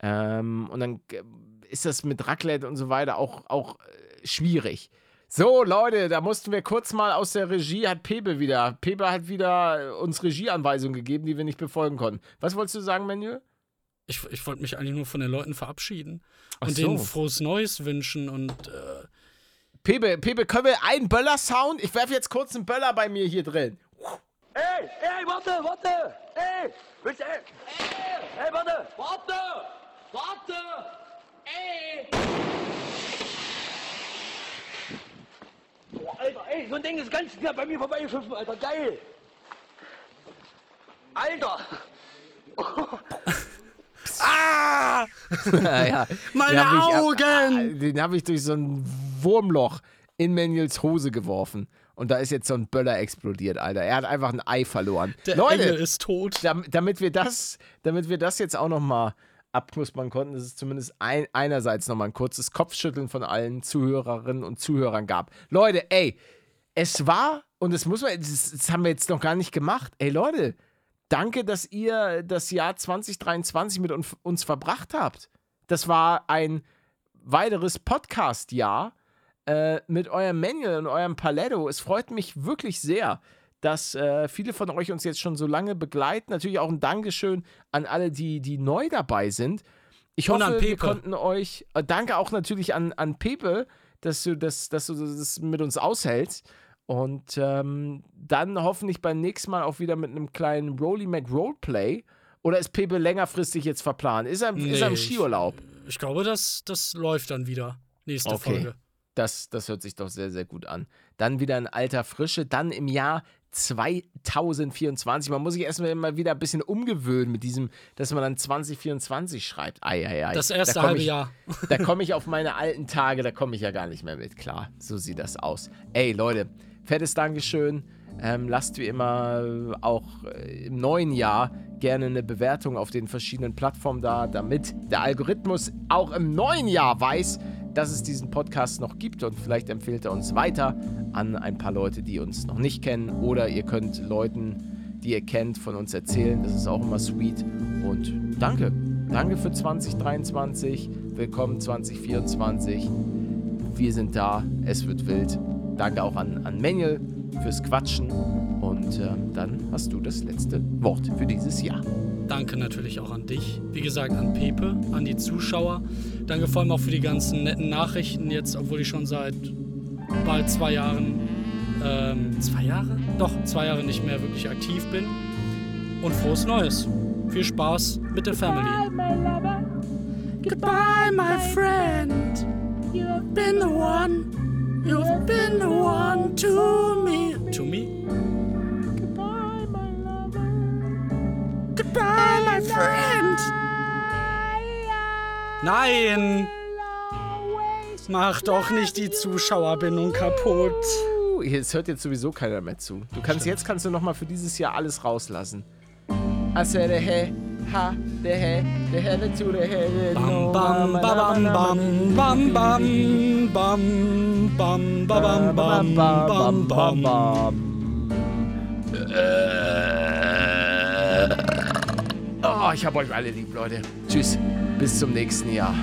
Ähm, und dann äh, ist das mit Raclette und so weiter auch, auch äh, schwierig. So, Leute, da mussten wir kurz mal aus der Regie, hat Pepe wieder. Pepe hat wieder uns Regieanweisungen gegeben, die wir nicht befolgen konnten. Was wolltest du sagen, Manuel? Ich, ich wollte mich eigentlich nur von den Leuten verabschieden Ach und so. denen frohes Neues wünschen und äh, Pepe, Pepe, können wir einen Böller-Sound? Ich werfe jetzt kurz einen Böller bei mir hier drin. Ey, ey, warte, warte! Ey! Willst du, ey! Ey, warte! Warte! Warte! Ey! Boah, Alter, ey, so ein Ding ist ganz knapp bei mir vorbeigeschiffen, Alter, geil! Alter! Ah! ja. Meine Den hab ich, äh, Augen! Den habe ich durch so ein Wurmloch in Manuels Hose geworfen. Und da ist jetzt so ein Böller explodiert, Alter. Er hat einfach ein Ei verloren. Der Leute, Engel ist tot. dam- damit wir das, damit wir das jetzt auch noch mal abknuspern konnten, dass es zumindest ein, einerseits noch mal ein kurzes Kopfschütteln von allen Zuhörerinnen und Zuhörern gab. Leute, ey, es war und das muss man, das, das haben wir jetzt noch gar nicht gemacht. Ey, Leute, danke, dass ihr das Jahr 2023 mit uns, verbracht habt. Das war ein weiteres Podcast-Jahr äh, mit eurem Manual und eurem Paletto. Es freut mich wirklich sehr, dass äh, viele von euch uns jetzt schon so lange begleiten. Natürlich auch ein Dankeschön an alle, die, die neu dabei sind. Ich Und hoffe, wir konnten euch. Äh, danke auch natürlich an, an Pepe, dass du, das, dass du das mit uns aushältst. Und ähm, dann hoffentlich beim nächsten Mal auch wieder mit einem kleinen Rolly Mac Roleplay. Oder ist Pepe längerfristig jetzt verplant? Ist er, ist er im Nee, ich- Skiurlaub? Ich glaube, das, das läuft dann wieder. Nächste Okay. Folge. Das, das hört sich doch sehr, sehr gut an. Dann wieder in alter Frische, dann im Jahr 2024. Man muss sich erstmal immer wieder ein bisschen umgewöhnen mit diesem, dass man dann 2024 schreibt. Ei, ei, ei. Das Da erste komm halbe ich, Jahr. Da komme ich auf meine alten Tage, da komme ich ja gar nicht mehr mit. Klar, so sieht das aus. Ey, Leute, fettes Dankeschön. Ähm, lasst wie immer auch äh, im neuen Jahr gerne eine Bewertung auf den verschiedenen Plattformen da, damit der Algorithmus auch im neuen Jahr weiß, dass es diesen Podcast noch gibt und vielleicht empfiehlt er uns weiter an ein paar Leute, die uns noch nicht kennen oder ihr könnt Leuten, die ihr kennt, von uns erzählen. Das ist auch immer sweet und danke. Danke für 2023. Willkommen 2024. Wir sind da. Es wird wild. Danke auch an, an Manuel fürs Quatschen. Und ähm, dann hast du das letzte Wort für dieses Jahr. Danke natürlich auch an dich. Wie gesagt, an Pepe, an die Zuschauer. Danke vor allem auch für die ganzen netten Nachrichten jetzt, obwohl ich schon seit bald zwei Jahren, ähm, zwei Jahre? Doch, zwei Jahre nicht mehr wirklich aktiv bin. Und frohes Neues. Viel Spaß mit der Family. Goodbye, my friend. You've been the one. You've been the one to me. To me? Goodbye, my friend. Nein! Mach doch nicht die Zuschauerbindung kaputt. Jetzt hört jetzt sowieso keiner mehr zu. Du kannst jetzt kannst du noch mal für dieses Jahr alles rauslassen. Bam, bam, bam, bam, bam, bam, bam, bam, ba, bam, bam, bam, bam, bam. Oh, ich hab euch alle lieb, Leute. Tschüss. Bis zum nächsten Jahr.